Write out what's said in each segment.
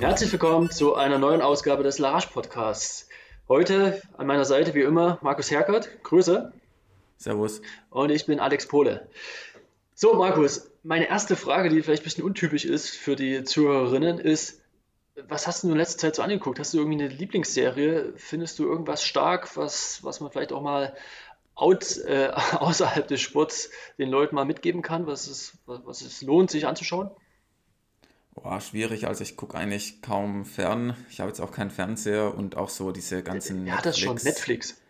Herzlich willkommen zu einer neuen Ausgabe des Larage Podcasts. Heute an meiner Seite wie immer Markus Herkert. Grüße. Servus. Und ich bin Alex Pohle. So, Markus, meine erste Frage, die vielleicht ein bisschen untypisch ist für die Zuhörerinnen, ist, was hast du in letzter Zeit so angeguckt? Hast du irgendwie eine Lieblingsserie? Findest du irgendwas stark, was, was man vielleicht auch mal out, äh, außerhalb des Sports den Leuten mal mitgeben kann, was es, was es lohnt, sich anzuschauen? Boah, schwierig. Also ich gucke eigentlich kaum fern. Ich habe jetzt auch keinen Fernseher und auch so diese ganzen Ja, das schon, Netflix.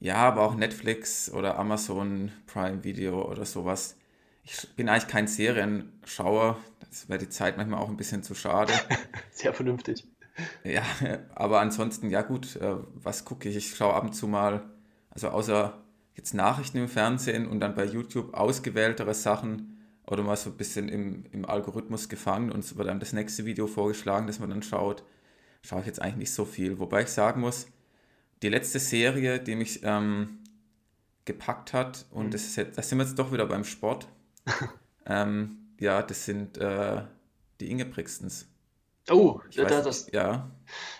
Ja, aber auch Netflix oder Amazon Prime Video oder sowas. Ich bin eigentlich kein Serienschauer. Das wäre die Zeit manchmal auch ein bisschen zu schade. Sehr vernünftig. Ja, aber ansonsten, ja gut, äh, was gucke ich? Ich schaue ab und zu mal, also außer jetzt Nachrichten im Fernsehen und dann bei YouTube ausgewähltere Sachen oder mal so ein bisschen im, im Algorithmus gefangen und es wird dann das nächste Video vorgeschlagen, das man dann schaut, schaue ich jetzt eigentlich nicht so viel. Wobei ich sagen muss, die letzte Serie, die mich ähm, gepackt hat, und mhm. das, ist jetzt, das sind wir jetzt doch wieder beim Sport, ähm, ja, das sind äh, die Inge Brixtons. Oh, da, weiß, das, ja.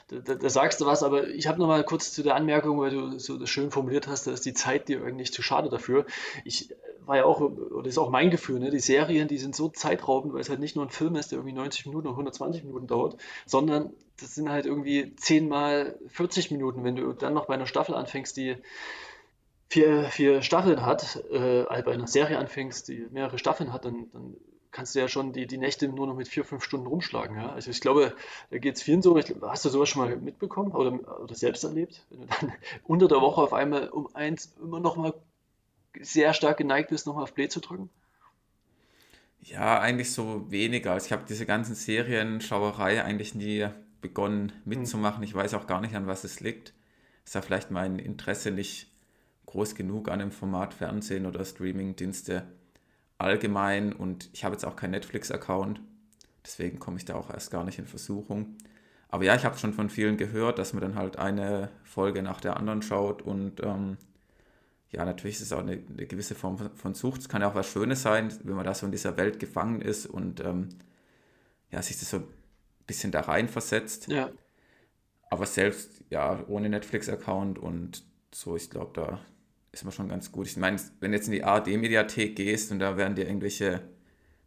Da, da, sagst du was, aber ich habe noch mal kurz zu der Anmerkung, weil du so schön formuliert hast, da ist die Zeit dir eigentlich zu schade dafür. Ich war ja auch, oder ist auch mein Gefühl, ne? die Serien, die sind so zeitraubend, weil es halt nicht nur ein Film ist, der irgendwie 90 Minuten oder 120 Minuten dauert, sondern das sind halt irgendwie 10 mal 40 Minuten. Wenn du dann noch bei einer Staffel anfängst, die vier, vier Staffeln hat, äh, also bei einer Serie anfängst, die mehrere Staffeln hat, dann, dann kannst du ja schon die, die Nächte nur noch mit vier, fünf Stunden rumschlagen. Ja? Also ich glaube, da geht es vielen so. Hast du sowas schon mal mitbekommen oder, oder selbst erlebt? Wenn du dann unter der Woche auf einmal um eins immer noch mal sehr stark geneigt bist, nochmal auf Play zu drücken? Ja, eigentlich so weniger. Also ich habe diese ganzen Serienschauerei eigentlich nie begonnen mitzumachen. Ich weiß auch gar nicht, an was es liegt. Ist ja vielleicht mein Interesse nicht groß genug an dem Format Fernsehen oder Streamingdienste allgemein und ich habe jetzt auch keinen Netflix-Account. Deswegen komme ich da auch erst gar nicht in Versuchung. Aber ja, ich habe schon von vielen gehört, dass man dann halt eine Folge nach der anderen schaut und ähm, ja, natürlich ist es auch eine, eine, gewisse Form von Sucht. Es kann ja auch was Schönes sein, wenn man da so in dieser Welt gefangen ist und ähm, ja, sich das so ein bisschen da rein versetzt. Ja. Aber selbst, ja, ohne Netflix-Account und so, ich glaube, da ist man schon ganz gut. Ich meine, wenn du jetzt in die ARD-Mediathek gehst und da werden dir irgendwelche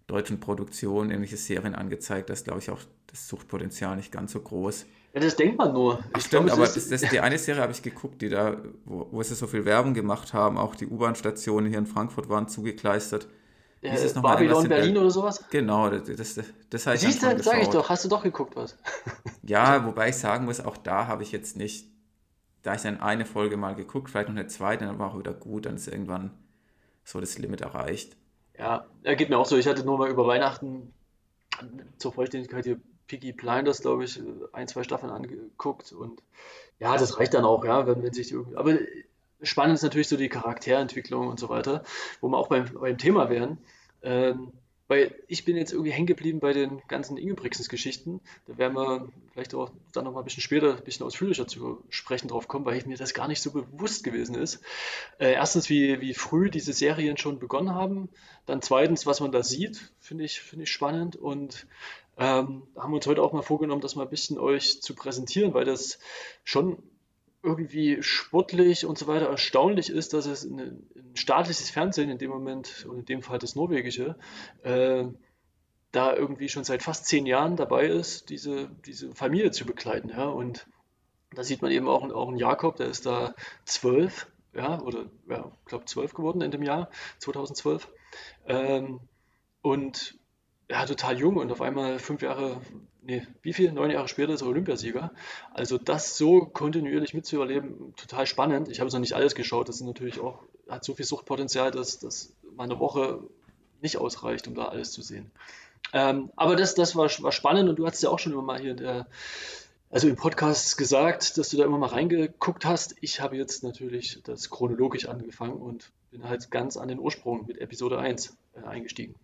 deutschen Produktionen, irgendwelche Serien angezeigt, das ist, glaube ich, auch das Suchtpotenzial nicht ganz so groß. Ja, das denkt man nur. Ich Stimmt, glaub, aber das, das, die eine Serie habe ich geguckt, die da, wo, wo sie so viel Werbung gemacht haben, auch die U-Bahn-Stationen hier in Frankfurt waren zugekleistert. Ja, ist noch Babylon Berlin oder sowas? Genau, das, das, das heißt. Siehst du, sag ich doch, hast du doch geguckt was. ja, wobei ich sagen muss, auch da habe ich jetzt nicht, da ich dann eine Folge mal geguckt, vielleicht noch eine zweite, dann war auch wieder gut, dann ist irgendwann so das Limit erreicht. Ja, er geht mir auch so. Ich hatte nur mal über Weihnachten zur Vollständigkeit hier Peaky Blinders, glaube ich, ein, zwei Staffeln angeguckt und ja, das reicht dann auch, ja, wenn, wenn sich die irgendwie. Aber spannend ist natürlich so die Charakterentwicklung und so weiter, wo wir auch beim, beim Thema wären. Ähm, weil ich bin jetzt irgendwie hängen geblieben bei den ganzen Ingebrigtsens-Geschichten. Da werden wir vielleicht auch dann noch mal ein bisschen später, ein bisschen ausführlicher zu sprechen drauf kommen, weil mir das gar nicht so bewusst gewesen ist. Äh, erstens, wie, wie früh diese Serien schon begonnen haben. Dann zweitens, was man da sieht, finde ich, finde ich spannend. Und ähm, haben uns heute auch mal vorgenommen, das mal ein bisschen euch zu präsentieren, weil das schon irgendwie sportlich und so weiter erstaunlich ist, dass es ein, staatliches Fernsehen in dem Moment, und in dem Fall das norwegische, äh, da irgendwie schon seit fast zehn Jahren dabei ist, diese, diese Familie zu begleiten. Ja? Und da sieht man eben auch, auch einen Jakob, der ist da zwölf, ja, oder ja, ich glaube zwölf geworden in dem Jahr, 2012. Ähm, und ja, total jung und auf einmal fünf Jahre, nee, wie viel? Neun Jahre später ist er Olympiasieger. Also das so kontinuierlich mitzuerleben, total spannend. Ich habe es noch nicht alles geschaut, das ist natürlich auch, hat so viel Suchtpotenzial, dass, dass meine Woche nicht ausreicht, um da alles zu sehen. Ähm, aber das, das war, war spannend und du hast ja auch schon immer mal hier in der, also im Podcast gesagt, dass du da immer mal reingeguckt hast. Ich habe jetzt natürlich das chronologisch angefangen und bin halt ganz an den Ursprung mit Episode 1 äh, eingestiegen.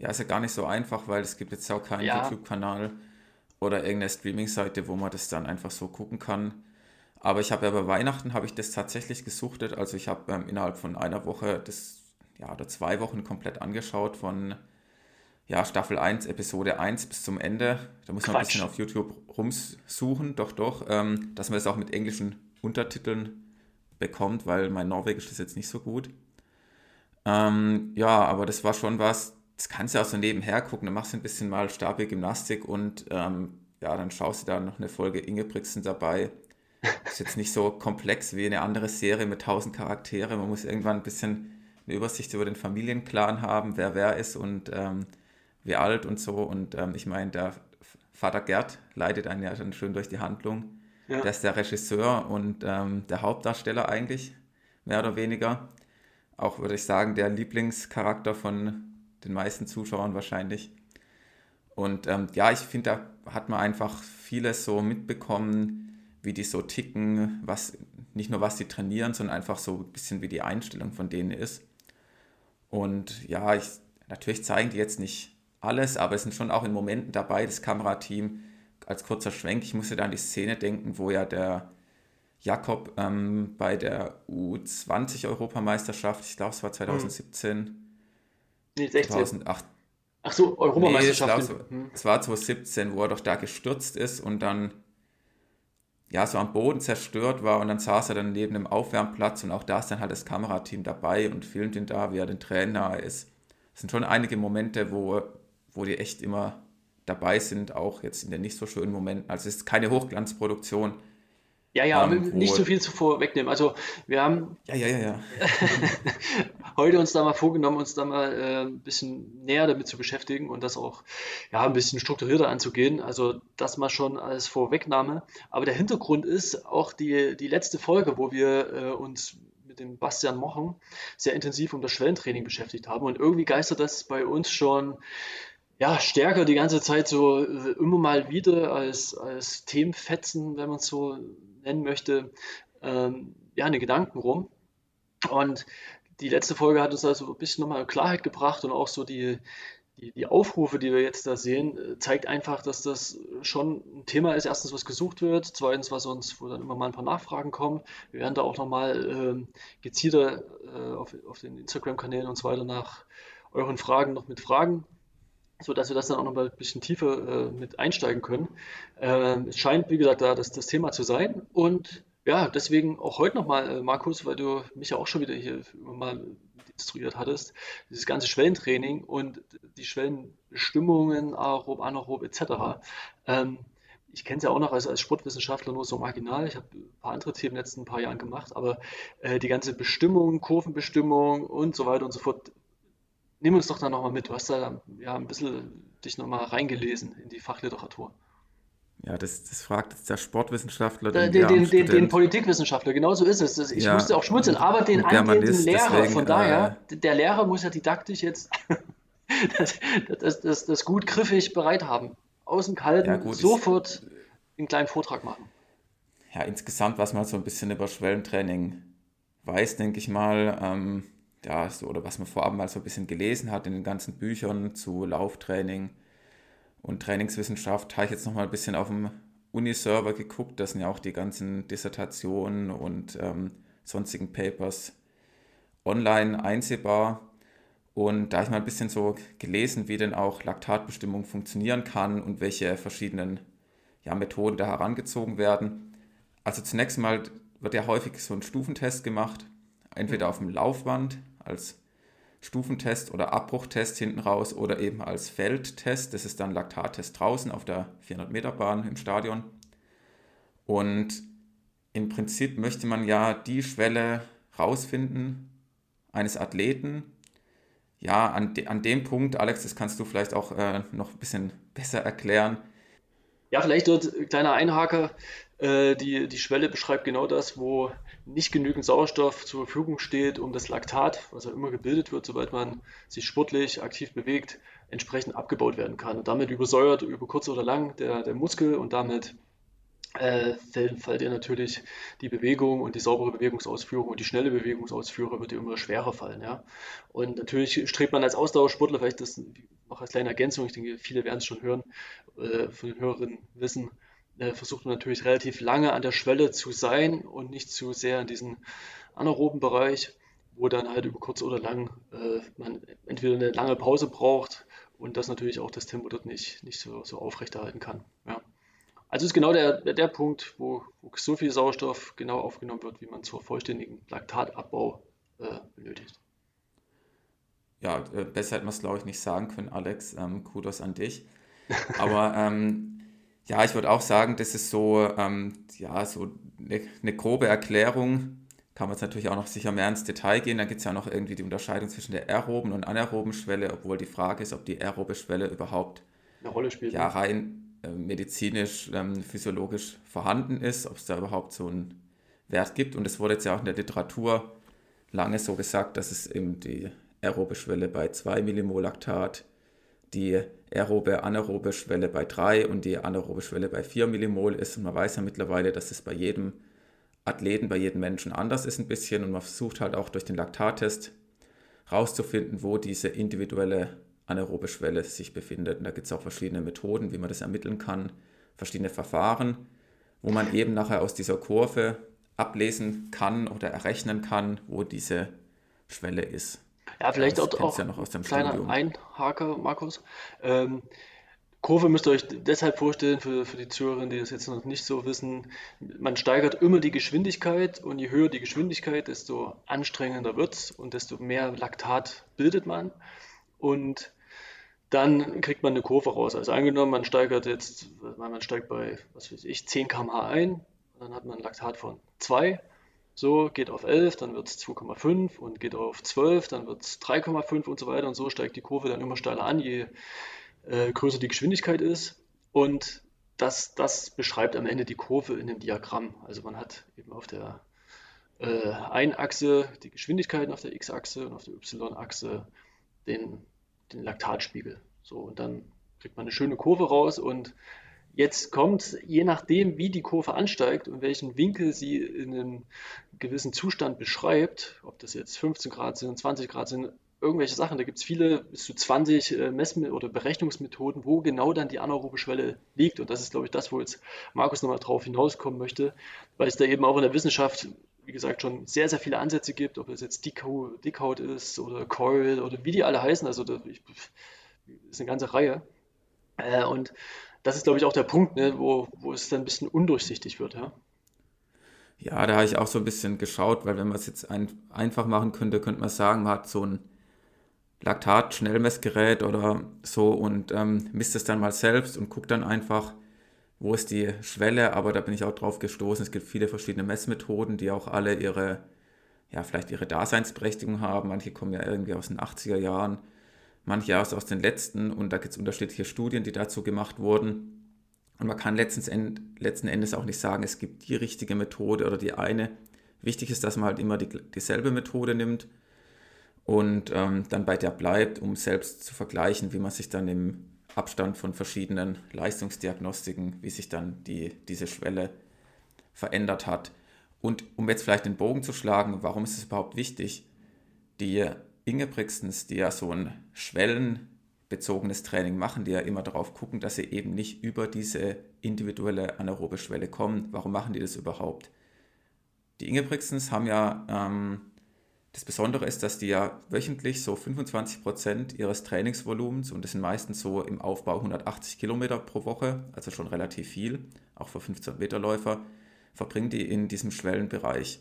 Ja, ist ja gar nicht so einfach, weil es gibt jetzt auch keinen ja. YouTube-Kanal oder irgendeine Streaming-Seite, wo man das dann einfach so gucken kann. Aber ich habe ja bei Weihnachten habe ich das tatsächlich gesuchtet. Also ich habe ähm, innerhalb von einer Woche das, ja, oder zwei Wochen komplett angeschaut von ja, Staffel 1, Episode 1 bis zum Ende. Da muss man Quatsch. ein bisschen auf YouTube rumsuchen, doch, doch, ähm, dass man es auch mit englischen Untertiteln bekommt, weil mein Norwegisch ist jetzt nicht so gut. Ähm, ja, aber das war schon was, das kannst du auch so nebenher gucken, dann machst du ein bisschen mal stabile Gymnastik und ähm, ja, dann schaust du da noch eine Folge Ingebrigtsen dabei. Ist jetzt nicht so komplex wie eine andere Serie mit tausend Charaktere. Man muss irgendwann ein bisschen eine Übersicht über den Familienclan haben, wer wer ist und ähm, wie alt und so. Und ähm, ich meine, der Vater Gerd leitet einen ja dann schön durch die Handlung. Ja. Der ist der Regisseur und ähm, der Hauptdarsteller eigentlich, mehr oder weniger. Auch würde ich sagen, der Lieblingscharakter von den meisten Zuschauern wahrscheinlich. Und ähm, ja, ich finde, da hat man einfach vieles so mitbekommen, wie die so ticken, was nicht nur was sie trainieren, sondern einfach so ein bisschen wie die Einstellung von denen ist. Und ja, ich, natürlich zeigen die jetzt nicht alles, aber es sind schon auch in Momenten dabei, das Kamerateam, als kurzer Schwenk, ich musste da an die Szene denken, wo ja der Jakob ähm, bei der U20-Europameisterschaft, ich glaube es war 2017, hm. Nee, 16. 2008. Ach so, Europameisterschaft. Nee, hm. es war 2017, wo er doch da gestürzt ist und dann ja, so am Boden zerstört war und dann saß er dann neben dem Aufwärmplatz und auch da ist dann halt das Kamerateam dabei und filmt ihn da, wie er den Tränen nahe ist. Es sind schon einige Momente, wo, wo die echt immer dabei sind, auch jetzt in den nicht so schönen Momenten. Also es ist keine Hochglanzproduktion. Ja, ja, ähm, nicht so viel zuvor wegnehmen. Also wir haben ja, ja, ja, ja. heute uns da mal vorgenommen, uns da mal äh, ein bisschen näher damit zu beschäftigen und das auch ja, ein bisschen strukturierter anzugehen. Also das mal schon als Vorwegnahme. Aber der Hintergrund ist auch die, die letzte Folge, wo wir äh, uns mit dem Bastian Mochen sehr intensiv um das Schwellentraining beschäftigt haben. Und irgendwie geistert das bei uns schon ja, stärker die ganze Zeit so äh, immer mal wieder als, als Themenfetzen, wenn man es so nennen möchte, ähm, ja, eine Gedanken rum. Und die letzte Folge hat uns also ein bisschen nochmal Klarheit gebracht und auch so die, die, die, Aufrufe, die wir jetzt da sehen, äh, zeigt einfach, dass das schon ein Thema ist. Erstens, was gesucht wird, zweitens, was uns, wo dann immer mal ein paar Nachfragen kommen. Wir werden da auch nochmal äh, gezielter äh, auf, auf den Instagram-Kanälen und so weiter nach euren Fragen noch mit Fragen so dass wir das dann auch noch mal ein bisschen tiefer äh, mit einsteigen können. Äh, es scheint, wie gesagt, da das, das Thema zu sein. Und ja, deswegen auch heute nochmal, äh, Markus, weil du mich ja auch schon wieder hier mal instruiert hattest, dieses ganze Schwellentraining und die Schwellenbestimmungen, aerob, anaerob etc. Ähm, ich kenne es ja auch noch als, als Sportwissenschaftler nur so marginal. Ich habe ein paar andere Themen in den letzten paar Jahren gemacht, aber äh, die ganze Bestimmung, Kurvenbestimmung und so weiter und so fort, nimm uns doch da nochmal mit. Du hast da ja ein bisschen dich nochmal reingelesen in die Fachliteratur. Ja, das, das fragt jetzt der Sportwissenschaftler. Den, den, den, den, den Politikwissenschaftler, genau so ist es. Ich ja, musste auch schmunzeln, aber den angehenden Lehrer, deswegen, von daher, äh, der Lehrer muss ja didaktisch jetzt das, das, das, das, gut griffig bereit haben. Aus dem Kalten ja, gut, sofort ich, einen kleinen Vortrag machen. Ja, insgesamt, was man so ein bisschen über Schwellentraining weiß, denke ich mal, ähm, ja, so, oder was man vorab mal so ein bisschen gelesen hat in den ganzen Büchern zu Lauftraining und Trainingswissenschaft, habe ich jetzt nochmal ein bisschen auf dem Uniserver geguckt. Das sind ja auch die ganzen Dissertationen und ähm, sonstigen Papers online einsehbar. Und da habe ich mal ein bisschen so gelesen, wie denn auch Laktatbestimmung funktionieren kann und welche verschiedenen ja, Methoden da herangezogen werden. Also zunächst mal wird ja häufig so ein Stufentest gemacht, entweder auf dem Laufband als Stufentest oder Abbruchtest hinten raus oder eben als Feldtest. Das ist dann Laktattest draußen auf der 400-Meter-Bahn im Stadion. Und im Prinzip möchte man ja die Schwelle rausfinden eines Athleten. Ja, an, de, an dem Punkt, Alex, das kannst du vielleicht auch äh, noch ein bisschen besser erklären. Ja, vielleicht dort kleiner Einhaker. Äh, die, die Schwelle beschreibt genau das, wo nicht genügend Sauerstoff zur Verfügung steht, um das Laktat, was ja immer gebildet wird, sobald man sich sportlich aktiv bewegt, entsprechend abgebaut werden kann. Und damit übersäuert über kurz oder lang der, der Muskel und damit äh, fällt dir natürlich die Bewegung und die saubere Bewegungsausführung und die schnelle Bewegungsausführung wird dir immer schwerer fallen. Ja? Und natürlich strebt man als Ausdauersportler, vielleicht das noch als kleine Ergänzung, ich denke, viele werden es schon hören, äh, von den Hörerinnen wissen, äh, versucht man natürlich relativ lange an der Schwelle zu sein und nicht zu sehr in diesen anaeroben Bereich, wo dann halt über kurz oder lang äh, man entweder eine lange Pause braucht und das natürlich auch das Tempo dort nicht, nicht so, so aufrechterhalten kann. Ja. Also ist genau der, der, Punkt, wo, wo, so viel Sauerstoff genau aufgenommen wird, wie man zur vollständigen Laktatabbau äh, benötigt. Ja, äh, besser hätte man es, glaube ich, nicht sagen können, Alex. Ähm, Kudos an dich. Aber ähm, ja, ich würde auch sagen, das ist so, ähm, ja, so eine, eine grobe Erklärung kann man jetzt natürlich auch noch sicher mehr ins Detail gehen. Da gibt es ja noch irgendwie die Unterscheidung zwischen der aeroben und anaeroben Schwelle, obwohl die Frage ist, ob die aerobe Schwelle überhaupt eine Rolle spielt. Ja, rein äh, medizinisch, ähm, physiologisch vorhanden ist, ob es da überhaupt so einen Wert gibt. Und es wurde jetzt ja auch in der Literatur lange so gesagt, dass es eben die aerobe Schwelle bei 2 Millimol Laktat, die aerobe, anaerobe Schwelle bei 3 und die anaerobe Schwelle bei 4 Millimol ist. Und man weiß ja mittlerweile, dass es bei jedem Athleten bei jedem Menschen anders ist ein bisschen und man versucht halt auch durch den Laktattest rauszufinden, wo diese individuelle anaerobe Schwelle sich befindet. Und da gibt es auch verschiedene Methoden, wie man das ermitteln kann, verschiedene Verfahren, wo man eben nachher aus dieser Kurve ablesen kann oder errechnen kann, wo diese Schwelle ist. Ja, vielleicht das auch, auch ja noch aus dem kleiner Studium. Einhaker, Markus. Ähm, Kurve müsst ihr euch deshalb vorstellen, für, für die Zuhörer, die das jetzt noch nicht so wissen, man steigert immer die Geschwindigkeit und je höher die Geschwindigkeit, desto anstrengender wird es und desto mehr Laktat bildet man. Und dann kriegt man eine Kurve raus. Also angenommen, man steigert jetzt, man steigt bei, was weiß ich, 10 km/h ein, dann hat man ein Laktat von 2, so geht auf 11, dann wird es 2,5 und geht auf 12, dann wird es 3,5 und so weiter und so steigt die Kurve dann immer steiler an, je äh, größer die Geschwindigkeit ist. Und das, das beschreibt am Ende die Kurve in dem Diagramm. Also man hat eben auf der äh, einen Achse die Geschwindigkeiten, auf der X-Achse und auf der Y-Achse den, den Laktatspiegel. So, und dann kriegt man eine schöne Kurve raus und Jetzt kommt, je nachdem, wie die Kurve ansteigt und welchen Winkel sie in einem gewissen Zustand beschreibt, ob das jetzt 15 Grad sind, 20 Grad sind, irgendwelche Sachen. Da gibt es viele, bis zu 20 äh, Mess- oder Berechnungsmethoden, wo genau dann die anaerobe Schwelle liegt. Und das ist, glaube ich, das, wo jetzt Markus nochmal drauf hinauskommen möchte, weil es da eben auch in der Wissenschaft, wie gesagt, schon sehr, sehr viele Ansätze gibt, ob es jetzt Dickhaut ist oder Coil oder wie die alle heißen. Also das ist eine ganze Reihe. Äh, und das ist, glaube ich, auch der Punkt, ne, wo, wo es dann ein bisschen undurchsichtig wird. Ja? Ja, da habe ich auch so ein bisschen geschaut, weil wenn man es jetzt ein, einfach machen könnte, könnte man sagen, man hat so ein Laktat-Schnellmessgerät oder so und ähm, misst es dann mal selbst und guckt dann einfach, wo ist die Schwelle. Aber da bin ich auch drauf gestoßen. Es gibt viele verschiedene Messmethoden, die auch alle ihre, ja, vielleicht ihre Daseinsberechtigung haben. Manche kommen ja irgendwie aus den 80er Jahren, manche aus, aus den letzten und da gibt es unterschiedliche Studien, die dazu gemacht wurden. Und man kann letzten, letzten Endes auch nicht sagen, es gibt die richtige Methode oder die eine. Wichtig ist, dass man halt immer die, dieselbe Methode nimmt und ähm, dann bei der bleibt, um selbst zu vergleichen, wie man sich dann im Abstand von verschiedenen Leistungsdiagnostiken, wie sich dann die, diese Schwelle verändert hat. Und um jetzt vielleicht den Bogen zu schlagen, warum ist es überhaupt wichtig? Die Inge Brixens, die ja so ein schwellenbezogenes Training machen, die ja immer darauf gucken, dass sie eben nicht über diese individuelle anaerobe Schwelle kommen. Warum machen die das überhaupt? Die Inge Brixens haben ja ähm, das Besondere ist, dass die ja wöchentlich so 25 Prozent ihres Trainingsvolumens, und das sind meistens so im Aufbau 180 Kilometer pro Woche, also schon relativ viel, auch für 15 Meter Läufer, verbringen die in diesem Schwellenbereich.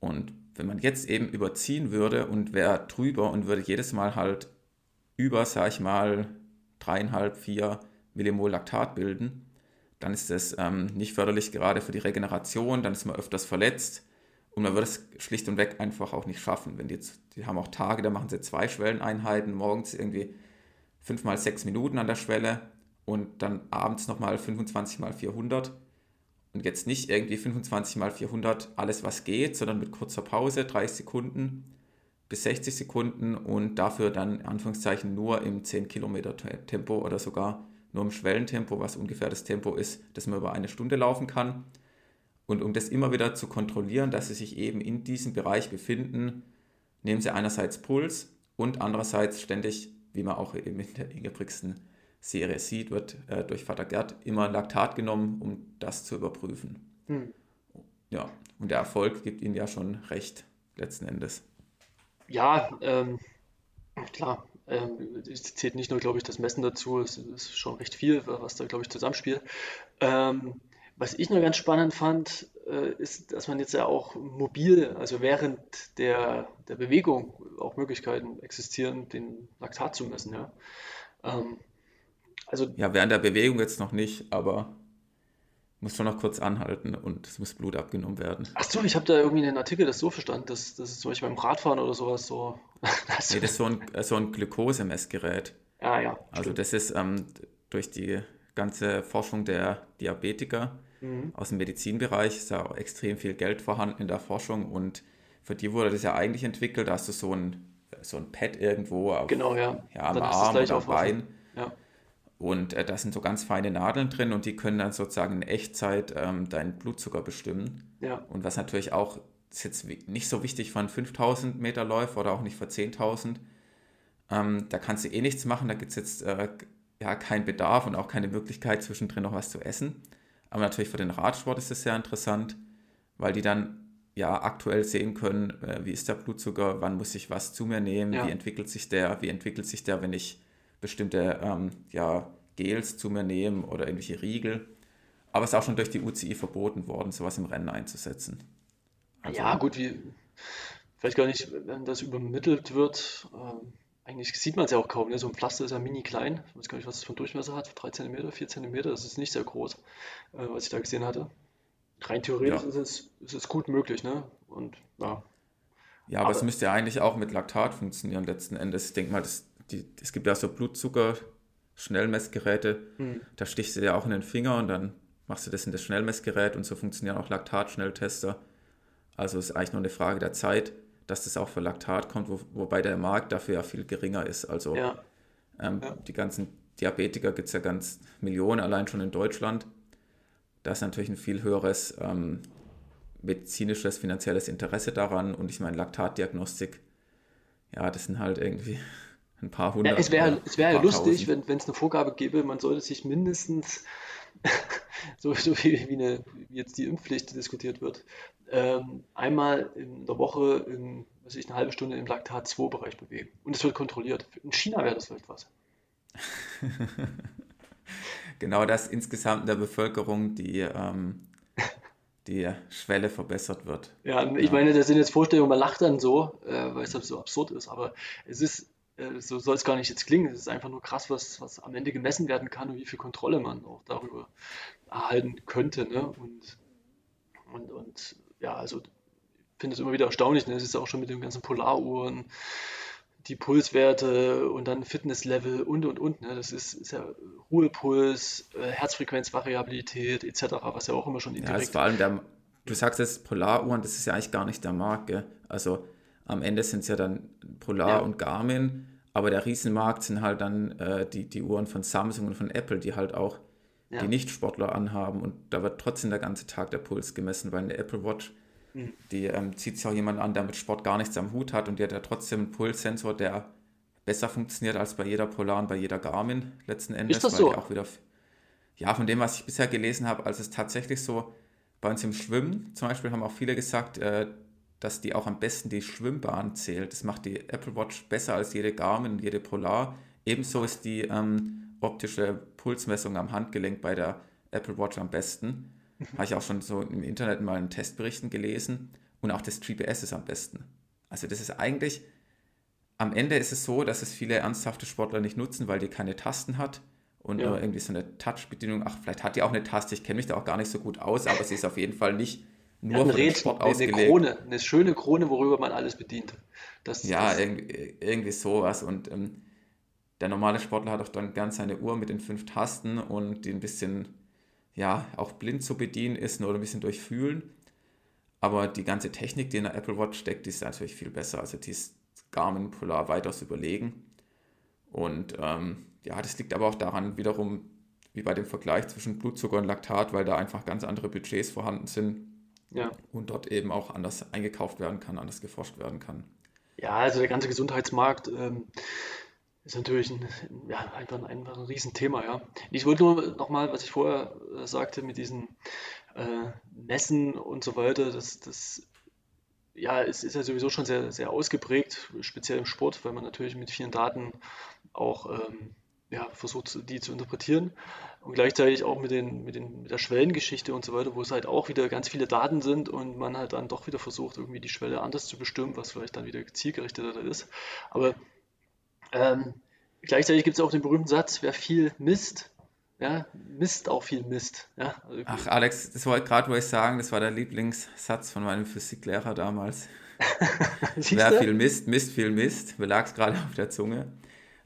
Und wenn man jetzt eben überziehen würde und wäre drüber und würde jedes Mal halt über, sag ich mal, dreieinhalb, vier Millimol Laktat bilden, dann ist das ähm, nicht förderlich gerade für die Regeneration, dann ist man öfters verletzt und man wird es schlicht und weg einfach auch nicht schaffen. Wenn die, die haben auch Tage, da machen sie zwei Schwelleneinheiten, morgens irgendwie fünf mal sechs Minuten an der Schwelle und dann abends nochmal 25 mal 400. Und jetzt nicht irgendwie 25 mal 400 alles, was geht, sondern mit kurzer Pause, 30 Sekunden bis 60 Sekunden und dafür dann Anführungszeichen nur im 10 Kilometer Tempo oder sogar nur im Schwellentempo, was ungefähr das Tempo ist, das man über eine Stunde laufen kann. Und um das immer wieder zu kontrollieren, dass sie sich eben in diesem Bereich befinden, nehmen sie einerseits Puls und andererseits ständig, wie man auch eben in der ingebrigsten Serie sieht, wird äh, durch Vater Gerd immer Laktat genommen, um das zu überprüfen. Hm. Ja, und der Erfolg gibt ihnen ja schon recht, letzten Endes. Ja, ähm, klar. Ähm, es zählt nicht nur, glaube ich, das Messen dazu, es ist schon recht viel, was da, glaube ich, zusammenspielt. Ähm, was ich noch ganz spannend fand, äh, ist, dass man jetzt ja auch mobil, also während der, der Bewegung auch Möglichkeiten existieren, den Laktat zu messen. Ja. Ähm, also, ja, während der Bewegung jetzt noch nicht, aber muss schon noch kurz anhalten und es muss Blut abgenommen werden. Ach so, ich habe da irgendwie einen Artikel, das so verstanden, dass das zum Beispiel beim Radfahren oder sowas so. nee, das ist so ein, so ein Glukosemessgerät. Ja, ja. Also stimmt. das ist ähm, durch die ganze Forschung der Diabetiker mhm. aus dem Medizinbereich ist da auch extrem viel Geld vorhanden in der Forschung und für die wurde das ja eigentlich entwickelt, da hast du so ein, so ein Pad irgendwo auf, genau, ja. Ja, am Arm oder am Bein. Ja. Und äh, da sind so ganz feine Nadeln drin und die können dann sozusagen in Echtzeit ähm, deinen Blutzucker bestimmen. Ja. Und was natürlich auch, ist jetzt nicht so wichtig von 5000 Meter Läufer oder auch nicht für 10.000. Ähm, da kannst du eh nichts machen, da gibt es jetzt äh, ja keinen Bedarf und auch keine Möglichkeit zwischendrin noch was zu essen. Aber natürlich für den Radsport ist es sehr interessant, weil die dann ja aktuell sehen können, äh, wie ist der Blutzucker, wann muss ich was zu mir nehmen, ja. wie entwickelt sich der, wie entwickelt sich der, wenn ich bestimmte ähm, ja, Gels zu mir nehme oder irgendwelche Riegel. Aber es ist auch schon durch die UCI verboten worden, sowas im Rennen einzusetzen. Also, ja, gut, wie, vielleicht gar nicht, wenn das übermittelt wird. Ähm, eigentlich sieht man es ja auch kaum. Ne? So ein Pflaster ist ja mini klein. Ich weiß gar nicht, was es von Durchmesser hat. 3 cm, 4 cm. Das ist nicht sehr groß, äh, was ich da gesehen hatte. Rein theoretisch ja. ist, es, ist es gut möglich. Ne? Und, ja. ja, aber, aber es müsste ja eigentlich auch mit Laktat funktionieren letzten Endes. Ich denke mal, das, die, es gibt ja so Blutzucker. Schnellmessgeräte, hm. da stichst du dir auch in den Finger und dann machst du das in das Schnellmessgerät und so funktionieren auch Laktatschnelltester. Also ist eigentlich nur eine Frage der Zeit dass das auch für Laktat kommt, wo, wobei der Markt dafür ja viel geringer ist. Also ja. Ähm, ja. die ganzen Diabetiker gibt es ja ganz Millionen allein schon in Deutschland. Da ist natürlich ein viel höheres ähm, medizinisches, finanzielles Interesse daran. Und ich meine, Laktatdiagnostik, ja, das sind halt irgendwie ein paar hundert. Ja, es wäre es wär lustig, tausend. wenn es eine Vorgabe gäbe, man sollte sich mindestens, so, so wie, wie, eine, wie jetzt die Impfpflicht diskutiert wird, ähm, einmal in der Woche in, was ich, eine halbe Stunde im Laktat-2-Bereich bewegen. Und es wird kontrolliert. In China wäre das vielleicht was. genau, dass insgesamt in der Bevölkerung die, ähm, die Schwelle verbessert wird. Ja, ich ja. meine, das sind jetzt Vorstellungen, man lacht dann so, äh, weil es halt so absurd ist, aber es ist, äh, so soll es gar nicht jetzt klingen, es ist einfach nur krass, was, was am Ende gemessen werden kann und wie viel Kontrolle man auch darüber erhalten könnte. Ne? Und, und, und ja, also ich finde es immer wieder erstaunlich. Ne? Es ist auch schon mit den ganzen Polaruhren, die Pulswerte und dann Fitnesslevel und und und. Ne? Das ist, ist ja Ruhepuls, äh, Herzfrequenzvariabilität etc., was ja auch immer schon indirekt. Ja, vor allem der, du sagst jetzt Polaruhren, das ist ja eigentlich gar nicht der Markt. Gell? Also am Ende sind es ja dann Polar ja. und Garmin, aber der Riesenmarkt sind halt dann äh, die, die Uhren von Samsung und von Apple, die halt auch ja. die Nicht-Sportler anhaben und da wird trotzdem der ganze Tag der Puls gemessen, weil eine Apple Watch, mhm. die ähm, zieht sich auch jemand an, der mit Sport gar nichts am Hut hat und die hat ja trotzdem einen Pulssensor, der besser funktioniert als bei jeder Polar und bei jeder Garmin letzten Endes. Ist das so? auch wieder, ja, von dem, was ich bisher gelesen habe, also es tatsächlich so, bei uns im Schwimmen zum Beispiel haben auch viele gesagt, äh, dass die auch am besten die Schwimmbahn zählt. Das macht die Apple Watch besser als jede Garmin und jede Polar. Ebenso ist die ähm, optische Pulsmessung am Handgelenk bei der Apple Watch am besten. Mhm. Habe ich auch schon so im Internet mal in Testberichten gelesen. Und auch das GPS ist am besten. Also das ist eigentlich, am Ende ist es so, dass es viele ernsthafte Sportler nicht nutzen, weil die keine Tasten hat und ja. irgendwie so eine Touch-Bedienung. Ach, vielleicht hat die auch eine Taste, ich kenne mich da auch gar nicht so gut aus, aber sie ist auf jeden Fall nicht nur ja, den Sport eine Krone, eine schöne Krone, worüber man alles bedient. Das, ja, das irgendwie, irgendwie sowas und ähm, der normale Sportler hat auch dann ganz seine Uhr mit den fünf Tasten und die ein bisschen, ja, auch blind zu bedienen ist oder ein bisschen durchfühlen. Aber die ganze Technik, die in der Apple Watch steckt, die ist natürlich viel besser. Also die ist Garmin Polar weitaus überlegen. Und ähm, ja, das liegt aber auch daran wiederum, wie bei dem Vergleich zwischen Blutzucker und Laktat, weil da einfach ganz andere Budgets vorhanden sind ja. und dort eben auch anders eingekauft werden kann, anders geforscht werden kann. Ja, also der ganze Gesundheitsmarkt ähm, ist natürlich ein, ja, einfach, ein, einfach ein Riesenthema, ja. Ich wollte nur nochmal, was ich vorher äh, sagte, mit diesen äh, Messen und so weiter, das, das ja, es ist ja sowieso schon sehr, sehr ausgeprägt, speziell im Sport, weil man natürlich mit vielen Daten auch ähm, ja, versucht, die zu interpretieren. Und gleichzeitig auch mit, den, mit, den, mit der Schwellengeschichte und so weiter, wo es halt auch wieder ganz viele Daten sind und man halt dann doch wieder versucht, irgendwie die Schwelle anders zu bestimmen, was vielleicht dann wieder zielgerichteter ist. Aber ähm, gleichzeitig gibt es auch den berühmten Satz, wer viel misst, ja, misst auch viel Mist. Ja, also Ach, Alex, das wollte gerade, wo ich sagen, das war der Lieblingssatz von meinem Physiklehrer damals. wer viel misst, misst viel Mist. Mir lag es gerade auf der Zunge.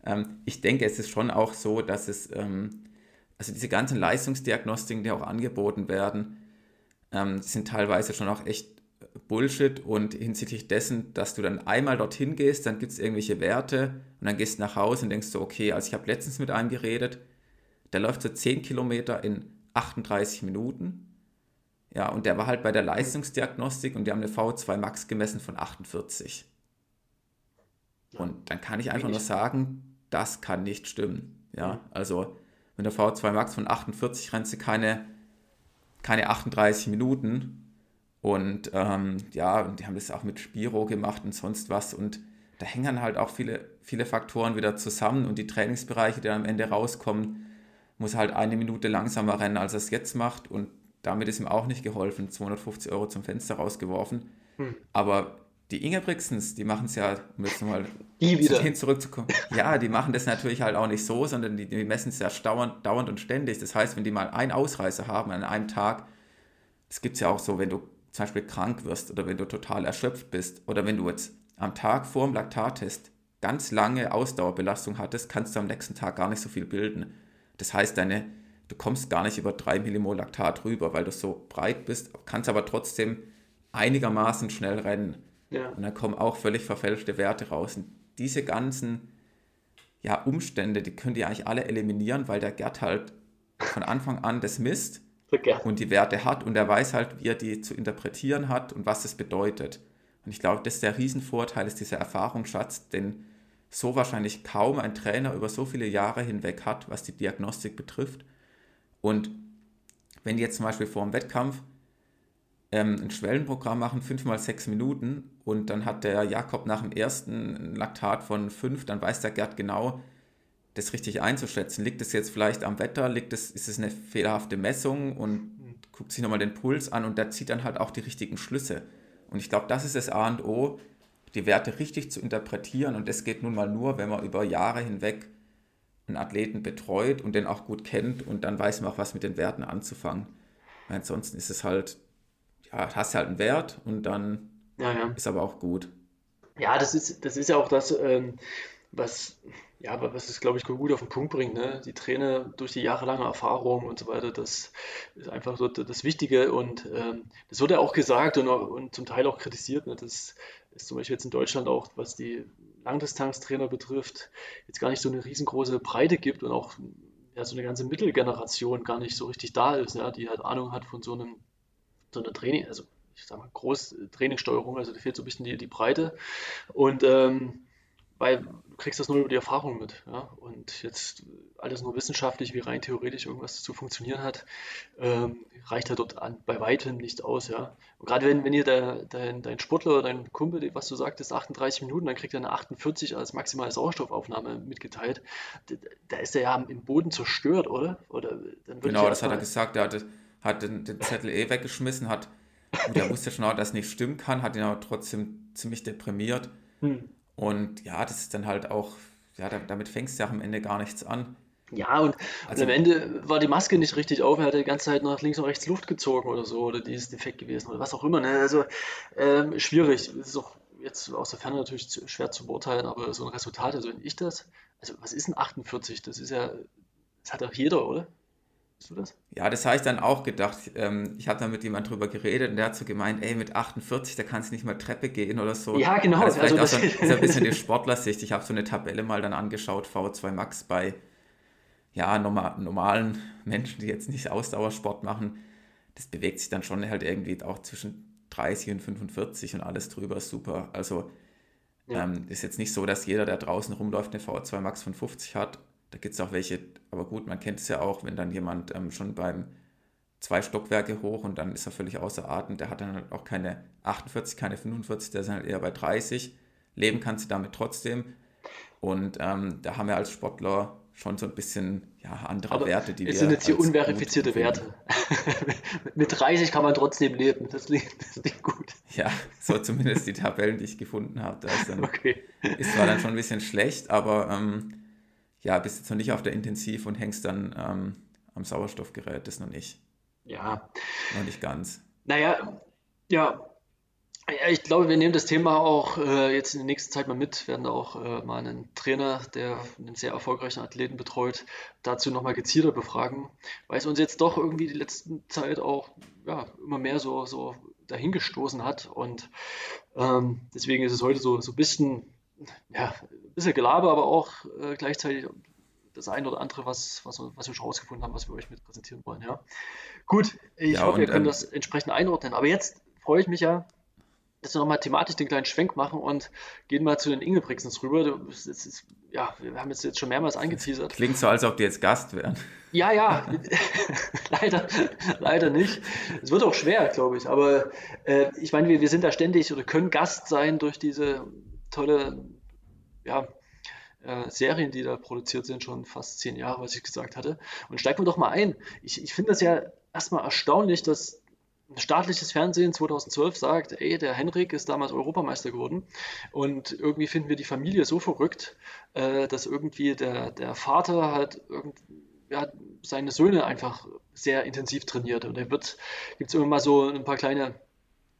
Ähm, ich denke, es ist schon auch so, dass es, ähm, also diese ganzen Leistungsdiagnostiken, die auch angeboten werden, ähm, sind teilweise schon auch echt Bullshit und hinsichtlich dessen, dass du dann einmal dorthin gehst, dann gibt es irgendwelche Werte und dann gehst du nach Hause und denkst so, okay, also ich habe letztens mit einem geredet, der läuft so 10 Kilometer in 38 Minuten. Ja, und der war halt bei der Leistungsdiagnostik und die haben eine V2 Max gemessen von 48. Und dann kann ich einfach nur sagen, das kann nicht stimmen. Ja, also mit der V2 Max von 48 rennst du keine, keine 38 Minuten. Und ähm, ja, und die haben das auch mit Spiro gemacht und sonst was. Und da hängen halt auch viele, viele Faktoren wieder zusammen. Und die Trainingsbereiche, die dann am Ende rauskommen, muss halt eine Minute langsamer rennen, als er es jetzt macht. Und damit ist ihm auch nicht geholfen. 250 Euro zum Fenster rausgeworfen. Hm. Aber die Ingebrigtsens, die machen es ja, um jetzt nochmal hin zurückzukommen. Ja, die machen das natürlich halt auch nicht so, sondern die, die messen es ja dauernd, dauernd und ständig. Das heißt, wenn die mal einen Ausreißer haben an einem Tag, das gibt es ja auch so, wenn du zum Beispiel krank wirst oder wenn du total erschöpft bist oder wenn du jetzt am Tag vor dem Laktattest ganz lange Ausdauerbelastung hattest, kannst du am nächsten Tag gar nicht so viel bilden. Das heißt, deine, du kommst gar nicht über 3 Millimol Laktat rüber, weil du so breit bist, kannst aber trotzdem einigermaßen schnell rennen. Ja. Und dann kommen auch völlig verfälschte Werte raus. Und diese ganzen ja, Umstände, die könnt ihr eigentlich alle eliminieren, weil der Gerd halt von Anfang an das misst und die Werte hat und er weiß halt, wie er die zu interpretieren hat und was es bedeutet. Und ich glaube, das ist der Riesenvorteil, ist dieser Erfahrungsschatz, den so wahrscheinlich kaum ein Trainer über so viele Jahre hinweg hat, was die Diagnostik betrifft. Und wenn die jetzt zum Beispiel vor dem Wettkampf ähm, ein Schwellenprogramm machen, fünf mal sechs Minuten und dann hat der Jakob nach dem ersten Laktat von fünf, dann weiß der Gerd genau, das richtig einzuschätzen. Liegt es jetzt vielleicht am Wetter, liegt es, ist es eine fehlerhafte Messung und guckt sich nochmal den Puls an und der zieht dann halt auch die richtigen Schlüsse. Und ich glaube, das ist das A und O, die Werte richtig zu interpretieren und das geht nun mal nur, wenn man über Jahre hinweg einen Athleten betreut und den auch gut kennt und dann weiß man auch, was mit den Werten anzufangen. Weil ansonsten ist es halt ja, hast halt einen Wert und dann ja, ja. ist aber auch gut. Ja, das ist, das ist ja auch das, ähm, was, ja, was es, glaube ich, gut auf den Punkt bringt. Ne? Die Trainer durch die jahrelange Erfahrung und so weiter, das ist einfach so das Wichtige und ähm, das wurde ja auch gesagt und, und zum Teil auch kritisiert. Ne? Das ist zum Beispiel jetzt in Deutschland auch, was die Langdistanztrainer betrifft, jetzt gar nicht so eine riesengroße Breite gibt und auch ja, so eine ganze Mittelgeneration gar nicht so richtig da ist, ja, die halt Ahnung hat von so einem so eine Training, also ich sag mal, groß Trainingssteuerung, also da fehlt so ein bisschen die, die Breite. Und ähm, weil du kriegst das nur über die Erfahrung mit. Ja? Und jetzt alles nur wissenschaftlich, wie rein theoretisch irgendwas zu funktionieren hat, ähm, reicht ja dort an, bei weitem nicht aus. Ja? Und gerade wenn, wenn ihr der, dein, dein Sportler, dein Kumpel, was du sagtest, 38 Minuten, dann kriegt er eine 48 als maximale Sauerstoffaufnahme mitgeteilt. Da, da ist er ja im Boden zerstört, oder? oder genau, das hat er gesagt. Er hatte hat den, den Zettel eh weggeschmissen, hat, gut, er wusste schon auch, dass es nicht stimmen kann, hat ihn aber trotzdem ziemlich deprimiert. Hm. Und ja, das ist dann halt auch, ja, damit fängst du ja am Ende gar nichts an. Ja, und, also, und am Ende war die Maske nicht richtig auf, er hat die ganze Zeit nach links und rechts Luft gezogen oder so, oder die ist defekt gewesen oder was auch immer. Ne? Also ähm, schwierig. Es ist auch jetzt aus der Ferne natürlich schwer zu beurteilen, aber so ein Resultat, also wenn ich das, also was ist ein 48? Das ist ja, das hat doch jeder, oder? Du das? Ja, das habe ich dann auch gedacht. Ähm, ich habe dann mit jemand drüber geredet und der hat so gemeint, ey, mit 48, da kannst du nicht mal Treppe gehen oder so. Ja, genau. Das ist vielleicht also, auch so ein, so ein bisschen die Sportlersicht. Ich habe so eine Tabelle mal dann angeschaut, V2 Max bei ja, normal, normalen Menschen, die jetzt nicht Ausdauersport machen. Das bewegt sich dann schon halt irgendwie auch zwischen 30 und 45 und alles drüber super. Also ja. ähm, ist jetzt nicht so, dass jeder, der draußen rumläuft, eine V2 Max von 50 hat da gibt es auch welche, aber gut, man kennt es ja auch, wenn dann jemand ähm, schon beim zwei Stockwerke hoch und dann ist er völlig außer Atem. Der hat dann halt auch keine 48, keine 45, der ist halt eher bei 30. Leben kannst du damit trotzdem. Und ähm, da haben wir als Sportler schon so ein bisschen ja, andere Aber Werte, die es wir. sind jetzt hier unverifizierte Werte. Mit 30 kann man trotzdem leben. Das liegt, das liegt gut. Ja, so zumindest die Tabellen, die ich gefunden habe. Da ist, dann, okay. ist zwar dann schon ein bisschen schlecht, aber ähm, ja, bist jetzt noch nicht auf der Intensiv und hängst dann ähm, am Sauerstoffgerät, das noch nicht. Ja. Noch nicht ganz. Naja, ja, ja, ich glaube, wir nehmen das Thema auch äh, jetzt in der nächsten Zeit mal mit, werden auch äh, mal einen Trainer, der einen sehr erfolgreichen Athleten betreut, dazu nochmal gezielter befragen, weil es uns jetzt doch irgendwie die letzte Zeit auch ja, immer mehr so, so dahingestoßen hat und ähm, deswegen ist es heute so, so ein bisschen, ja, bisschen Gelaber, aber auch äh, gleichzeitig das eine oder andere, was, was, was wir schon rausgefunden haben, was wir euch mit präsentieren wollen. Ja. Gut, ich ja, hoffe, und, wir können ähm, das entsprechend einordnen, aber jetzt freue ich mich ja, dass wir nochmal thematisch den kleinen Schwenk machen und gehen mal zu den Ingebrigtsens rüber. Das ist, ja, wir haben jetzt, jetzt schon mehrmals angeteasert. Klingt so, als ob die jetzt Gast wären. Ja, ja, leider, leider nicht. Es wird auch schwer, glaube ich. Aber äh, ich meine, wir, wir sind da ständig oder können Gast sein durch diese tolle ja, äh, Serien, die da produziert sind, schon fast zehn Jahre, was ich gesagt hatte. Und steigen wir doch mal ein. Ich, ich finde das ja erstmal erstaunlich, dass staatliches Fernsehen 2012 sagt, ey, der Henrik ist damals Europameister geworden und irgendwie finden wir die Familie so verrückt, äh, dass irgendwie der, der Vater halt irgend, ja, seine Söhne einfach sehr intensiv trainiert und er wird, gibt es immer mal so ein paar kleine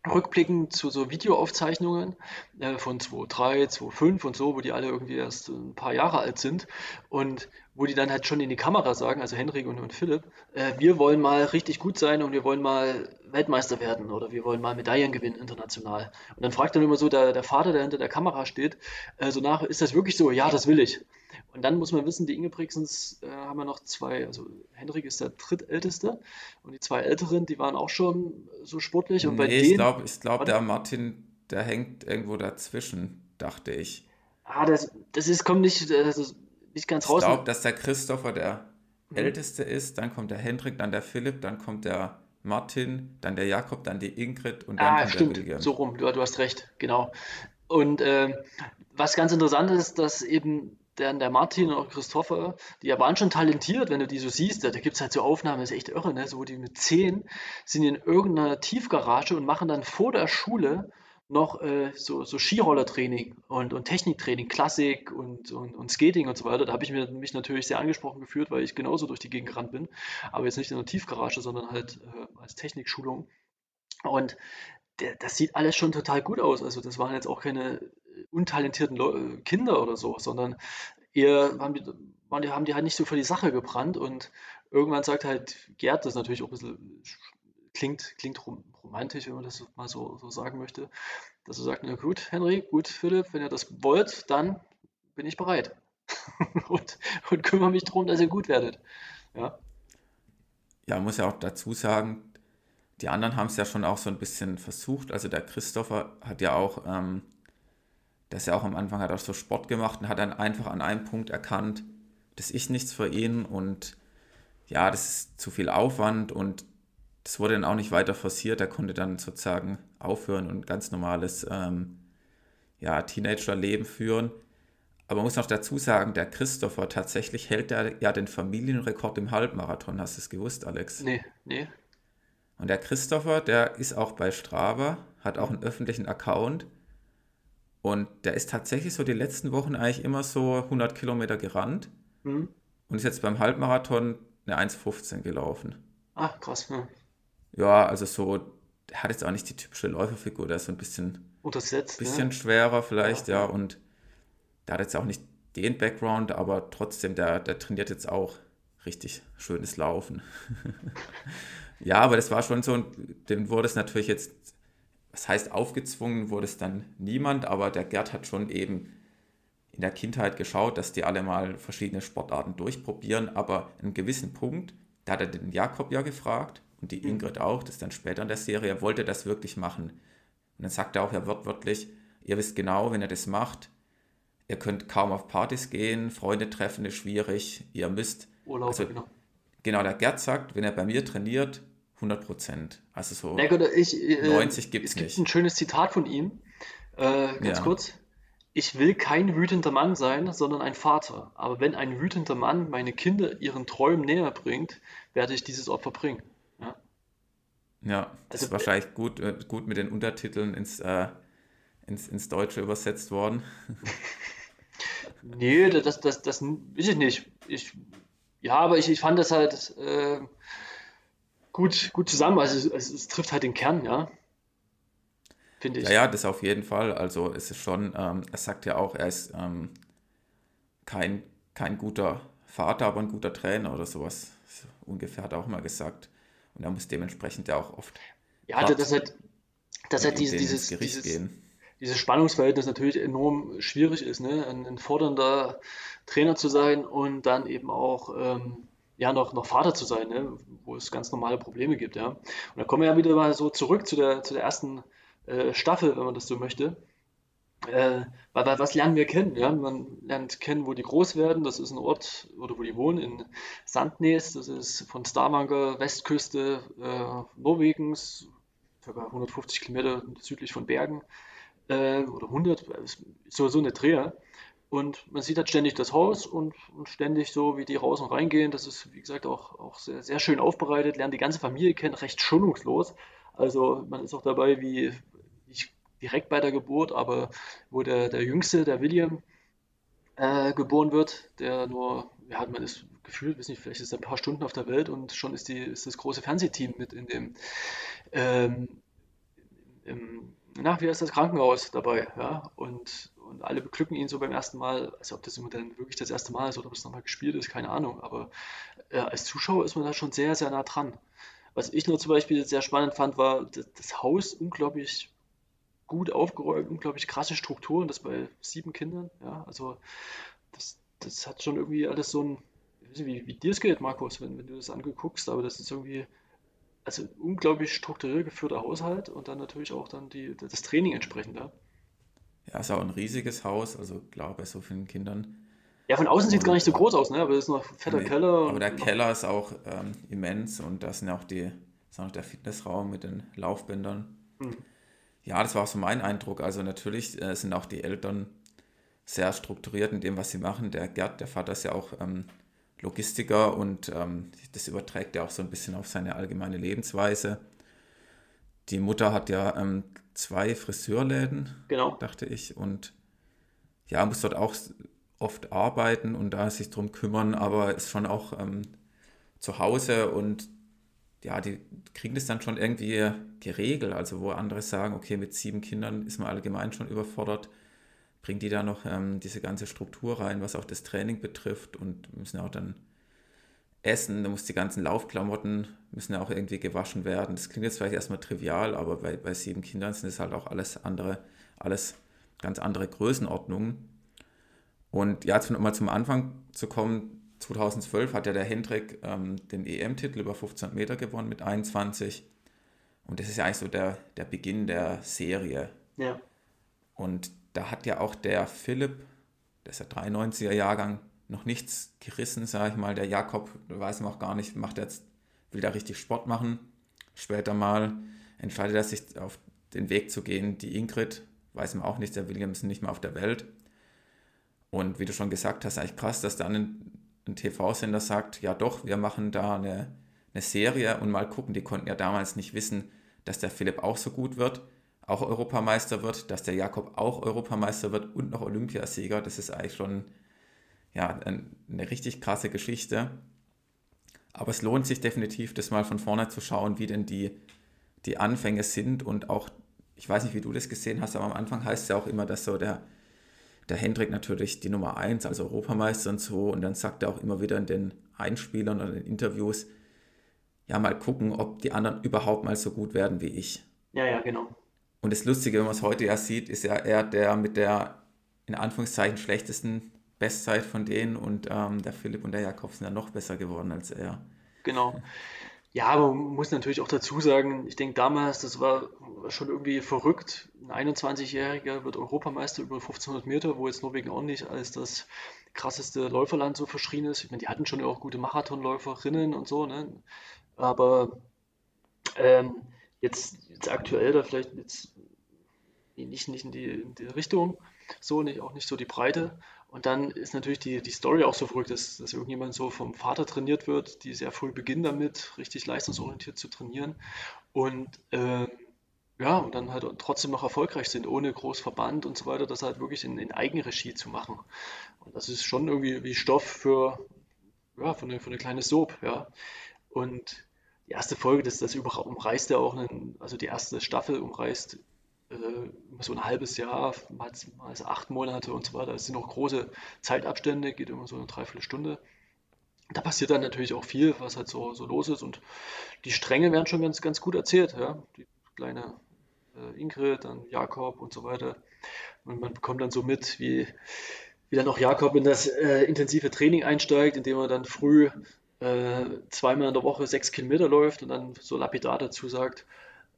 Rückblicken zu so Videoaufzeichnungen äh, von 2.3, 2.5 und so, wo die alle irgendwie erst ein paar Jahre alt sind. Und wo die dann halt schon in die Kamera sagen, also Henrik und, und Philipp, äh, wir wollen mal richtig gut sein und wir wollen mal Weltmeister werden oder wir wollen mal Medaillen gewinnen international. Und dann fragt dann immer so der, der Vater, der hinter der Kamera steht, äh, so nach, ist das wirklich so? Ja, das will ich. Und dann muss man wissen, die Ingebrigtsens äh, haben ja noch zwei, also Henrik ist der drittälteste und die zwei Älteren, die waren auch schon so sportlich. Und nee, bei denen, ich glaube, ich glaub, der Martin, der hängt irgendwo dazwischen, dachte ich. Ah, das, das ist, kommt nicht, das ist nicht ganz raus. Ich glaube, dass der Christopher der mhm. Älteste ist, dann kommt der Hendrik, dann der Philipp, dann kommt der Martin, dann der Jakob, dann die Ingrid und dann ah, kommt stimmt. der William. So rum, du, du hast recht, genau. Und äh, was ganz interessant ist, dass eben der, der Martin und auch Christopher, die ja waren schon talentiert, wenn du die so siehst, da, da gibt es halt so Aufnahmen, das ist echt irre, ne? so wo die mit zehn sind in irgendeiner Tiefgarage und machen dann vor der Schule noch äh, so, so Skirollertraining und, und Techniktraining, Klassik und, und, und Skating und so weiter. Da habe ich mir, mich natürlich sehr angesprochen gefühlt, weil ich genauso durch die Gegend gerannt bin, aber jetzt nicht in der Tiefgarage, sondern halt äh, als Technikschulung. Und der, das sieht alles schon total gut aus. Also das waren jetzt auch keine untalentierten Le Kinder oder so, sondern eher haben die, waren die, haben die halt nicht so für die Sache gebrannt und irgendwann sagt halt Gerd, das natürlich auch ein bisschen klingt, klingt romantisch, wenn man das mal so, so sagen möchte, dass er sagt, na gut, Henry, gut, Philipp, wenn ihr das wollt, dann bin ich bereit und, und kümmere mich darum, dass ihr gut werdet. Ja. Ja, muss ja auch dazu sagen, die anderen haben es ja schon auch so ein bisschen versucht. Also der Christopher hat ja auch ähm, dass er auch am Anfang hat auch so Sport gemacht und hat dann einfach an einem Punkt erkannt, das ist nichts für ihn und ja, das ist zu viel Aufwand und das wurde dann auch nicht weiter forciert. Er konnte dann sozusagen aufhören und ganz normales ähm, ja, Teenager-Leben führen. Aber man muss noch dazu sagen, der Christopher tatsächlich hält er ja den Familienrekord im Halbmarathon. Hast du es gewusst, Alex? Nee, nee. Und der Christopher, der ist auch bei Strava, hat auch einen öffentlichen Account und der ist tatsächlich so die letzten Wochen eigentlich immer so 100 Kilometer gerannt mhm. und ist jetzt beim Halbmarathon eine 1,15 gelaufen. Ach, krass. Ja. Ja, also so, der hat jetzt auch nicht die typische Läuferfigur, der ist so ein bisschen, Untersetzt, bisschen ja. schwerer vielleicht, ja. ja. Und der hat jetzt auch nicht den Background, aber trotzdem, der, der trainiert jetzt auch richtig schönes Laufen. ja, aber das war schon so, dem wurde es natürlich jetzt was heißt aufgezwungen, wurde es dann niemand, aber der Gerd hat schon eben in der Kindheit geschaut, dass die alle mal verschiedene Sportarten durchprobieren, aber einen gewissen Punkt, da hat er den Jakob ja gefragt und die mhm. Ingrid auch, das ist dann später in der Serie, er wollte das wirklich machen. Und dann sagt er auch ja wortwörtlich, ihr wisst genau, wenn ihr das macht, ihr könnt kaum auf Partys gehen, Freunde treffen ist schwierig, ihr müsst... Urlaub, also, genau. Genau, der Gerd sagt, wenn er bei mir trainiert, 100 Prozent. Also so Na gut, ich, äh, 90 gibt es es gibt nicht. ein schönes Zitat von ihm, äh, ganz Ja, kurz. Ich will kein wütender Mann sein, sondern ein Vater. Aber wenn ein wütender Mann meine Kinder ihren Träumen näher bringt, werde ich dieses Opfer bringen. Ja? ja, das Also, ist wahrscheinlich gut, äh, gut mit den Untertiteln ins, äh, ins, ins Deutsche übersetzt worden. nee, das, das, das weiß ich nicht. Ich, ja, aber ich, ich fand das halt äh, gut, gut zusammen. Also es, es, trifft halt den Kern, ja, finde Ja, ich. ja, das auf jeden Fall. Also es ist schon, ähm, er sagt ja auch, er ist ähm, kein, kein guter Vater, aber ein guter Trainer oder sowas. So ungefähr hat er auch mal gesagt. Und er muss dementsprechend ja auch oft Ja, das, das dass halt mit diese, dieses, Gericht dieses, gehen. dieses Spannungsverhältnis natürlich enorm schwierig ist, ne? Ein, ein fordernder Trainer zu sein und dann eben auch ähm, ja noch, noch Vater zu sein, ne? Wo es ganz normale Probleme gibt, ja. Und da kommen wir ja wieder mal so zurück zu der, zu der ersten äh, Staffel, wenn man das so möchte. Äh, was lernen wir kennen? Ja? Man lernt kennen, wo die groß werden. Das ist ein Ort, oder wo die wohnen, in Sandnes. Das ist von Stavanger, Westküste äh, Norwegens, ca. 150 Kilometer südlich von Bergen äh, oder 100, so, so eine Dreher. Und man sieht halt ständig das Haus und, und ständig so, wie die raus und reingehen. Das ist, wie gesagt, auch, auch sehr, sehr schön aufbereitet, lernt die ganze Familie kennen, recht schonungslos. Also man ist auch dabei, wie direkt bei der Geburt, aber wo der, der Jüngste, der William, äh, geboren wird, der nur, ja, man ist gefühlt, weiß nicht, vielleicht ist er ein paar Stunden auf der Welt und schon ist die, ist das große Fernsehteam mit in dem, ähm, im, na, wie heißt das Krankenhaus dabei, ja, und, und alle beglücken ihn so beim ersten Mal, also ob das immer dann wirklich das erste Mal ist oder ob es nochmal gespielt ist, keine Ahnung, aber äh, als Zuschauer ist man da schon sehr, sehr nah dran. Was ich nur zum Beispiel sehr spannend fand, war das, das Haus unglaublich gut aufgeräumt, unglaublich krasse Strukturen, das bei sieben Kindern, ja, also das, das hat schon irgendwie alles so ein, nicht, wie, wie dir es geht, Markus, wenn, wenn du das angeguckst, aber das ist irgendwie, also unglaublich strukturiert geführter Haushalt und dann natürlich auch dann die, das Training entsprechend, ja. Ja, ist auch ein riesiges Haus, also klar, bei so vielen Kindern. Ja, von außen sieht es gar nicht so groß aus, ne, aber es ist noch fetter nee, Keller aber der Keller ist auch ähm, immens und da sind ja auch die, ist auch der Fitnessraum mit den Laufbändern. hm, Ja, das war auch so mein Eindruck. Also natürlich äh, sind auch die Eltern sehr strukturiert in dem, was sie machen. Der Gerd, der Vater ist ja auch ähm, Logistiker und ähm, das überträgt er auch so ein bisschen auf seine allgemeine Lebensweise. Die Mutter hat ja ähm, zwei Friseurläden, genau, dachte ich, und ja, muss dort auch oft arbeiten und da sich drum kümmern, aber ist schon auch ähm, zu Hause und ja, die kriegen das dann schon irgendwie geregelt. Also wo andere sagen, okay, mit sieben Kindern ist man allgemein schon überfordert, bringen die da noch ähm, diese ganze Struktur rein, was auch das Training betrifft und müssen auch dann essen, da muss die ganzen Laufklamotten müssen ja auch irgendwie gewaschen werden. Das klingt jetzt vielleicht erstmal trivial, aber bei, bei sieben Kindern sind es halt auch alles andere, alles ganz andere Größenordnungen. Und ja, jetzt mal zum Anfang zu kommen, 2012 hat ja der Hendrik ähm, den EM-Titel über 1500 Meter gewonnen mit 21. Und das ist ja eigentlich so der, der Beginn der Serie. ja, Und da hat ja auch der Philipp, der ist ja 93er Jahrgang, noch nichts gerissen, sage ich mal. Der Jakob, weiß man auch gar nicht, macht jetzt, will da richtig Sport machen. Später mal entscheidet er sich auf den Weg zu gehen. Die Ingrid, weiß man auch nicht, der William ist nicht mehr auf der Welt. Und wie du schon gesagt hast, eigentlich krass, dass dann ein, TV-Sender sagt, ja doch, wir machen da eine, eine Serie und mal gucken. Die konnten ja damals nicht wissen, dass der Philipp auch so gut wird, auch Europameister wird, dass der Jakob auch Europameister wird und noch Olympiasieger. Das ist eigentlich schon ja, ein- eine richtig krasse Geschichte. Aber es lohnt sich definitiv, das mal von vorne zu schauen, wie denn die, die Anfänge sind und auch, ich weiß nicht, wie du das gesehen hast, aber am Anfang heißt es ja auch immer, dass so der, der Hendrik natürlich die Nummer 1, also Europameister und so, und dann sagt er auch immer wieder in den Einspielern oder in den Interviews, ja, mal gucken, ob die anderen überhaupt mal so gut werden wie ich. ja, ja, genau. Und das Lustige, wenn man es heute ja sieht, ist ja er der mit der in Anführungszeichen schlechtesten Bestzeit von denen und ähm, der Philipp und der Jakob sind ja noch besser geworden als er. Genau. Ja, aber man muss natürlich auch dazu sagen, ich denke damals, das war schon irgendwie verrückt. Ein 21-Jähriger wird Europameister über 1500 Meter, wo jetzt Norwegen auch nicht als das krasseste Läuferland so verschrien ist. Ich meine, die hatten schon auch gute Marathonläuferinnen und so, ne? Aber Ähm, jetzt, jetzt aktuell da vielleicht jetzt nicht, nicht in, die, in die Richtung, so, nicht, auch nicht so die Breite. Und dann ist natürlich die, die Story auch so verrückt, dass, dass irgendjemand so vom Vater trainiert wird, die sehr früh beginnen damit, richtig leistungsorientiert zu trainieren. Und äh, ja, und dann halt trotzdem noch erfolgreich sind, ohne Großverband und so weiter, das halt wirklich in, in Eigenregie zu machen. Und das ist schon irgendwie wie Stoff für, ja, für eine, für eine kleine Soap, ja. Und die erste Folge, das, das umreißt ja auch, einen, also die erste Staffel umreißt äh, so ein halbes Jahr, mal, mal acht Monate und so weiter. Es sind noch große Zeitabstände, geht immer so eine Dreiviertelstunde. Da passiert dann natürlich auch viel, was halt so, so los ist und die Stränge werden schon ganz, ganz gut erzählt. Ja? Die kleine äh, Ingrid, dann Jakob und so weiter. Und man bekommt dann so mit, wie, wie dann auch Jakob in das äh, intensive Training einsteigt, indem er dann früh äh, zweimal in der Woche sechs Kilometer läuft und dann so lapidar dazu sagt,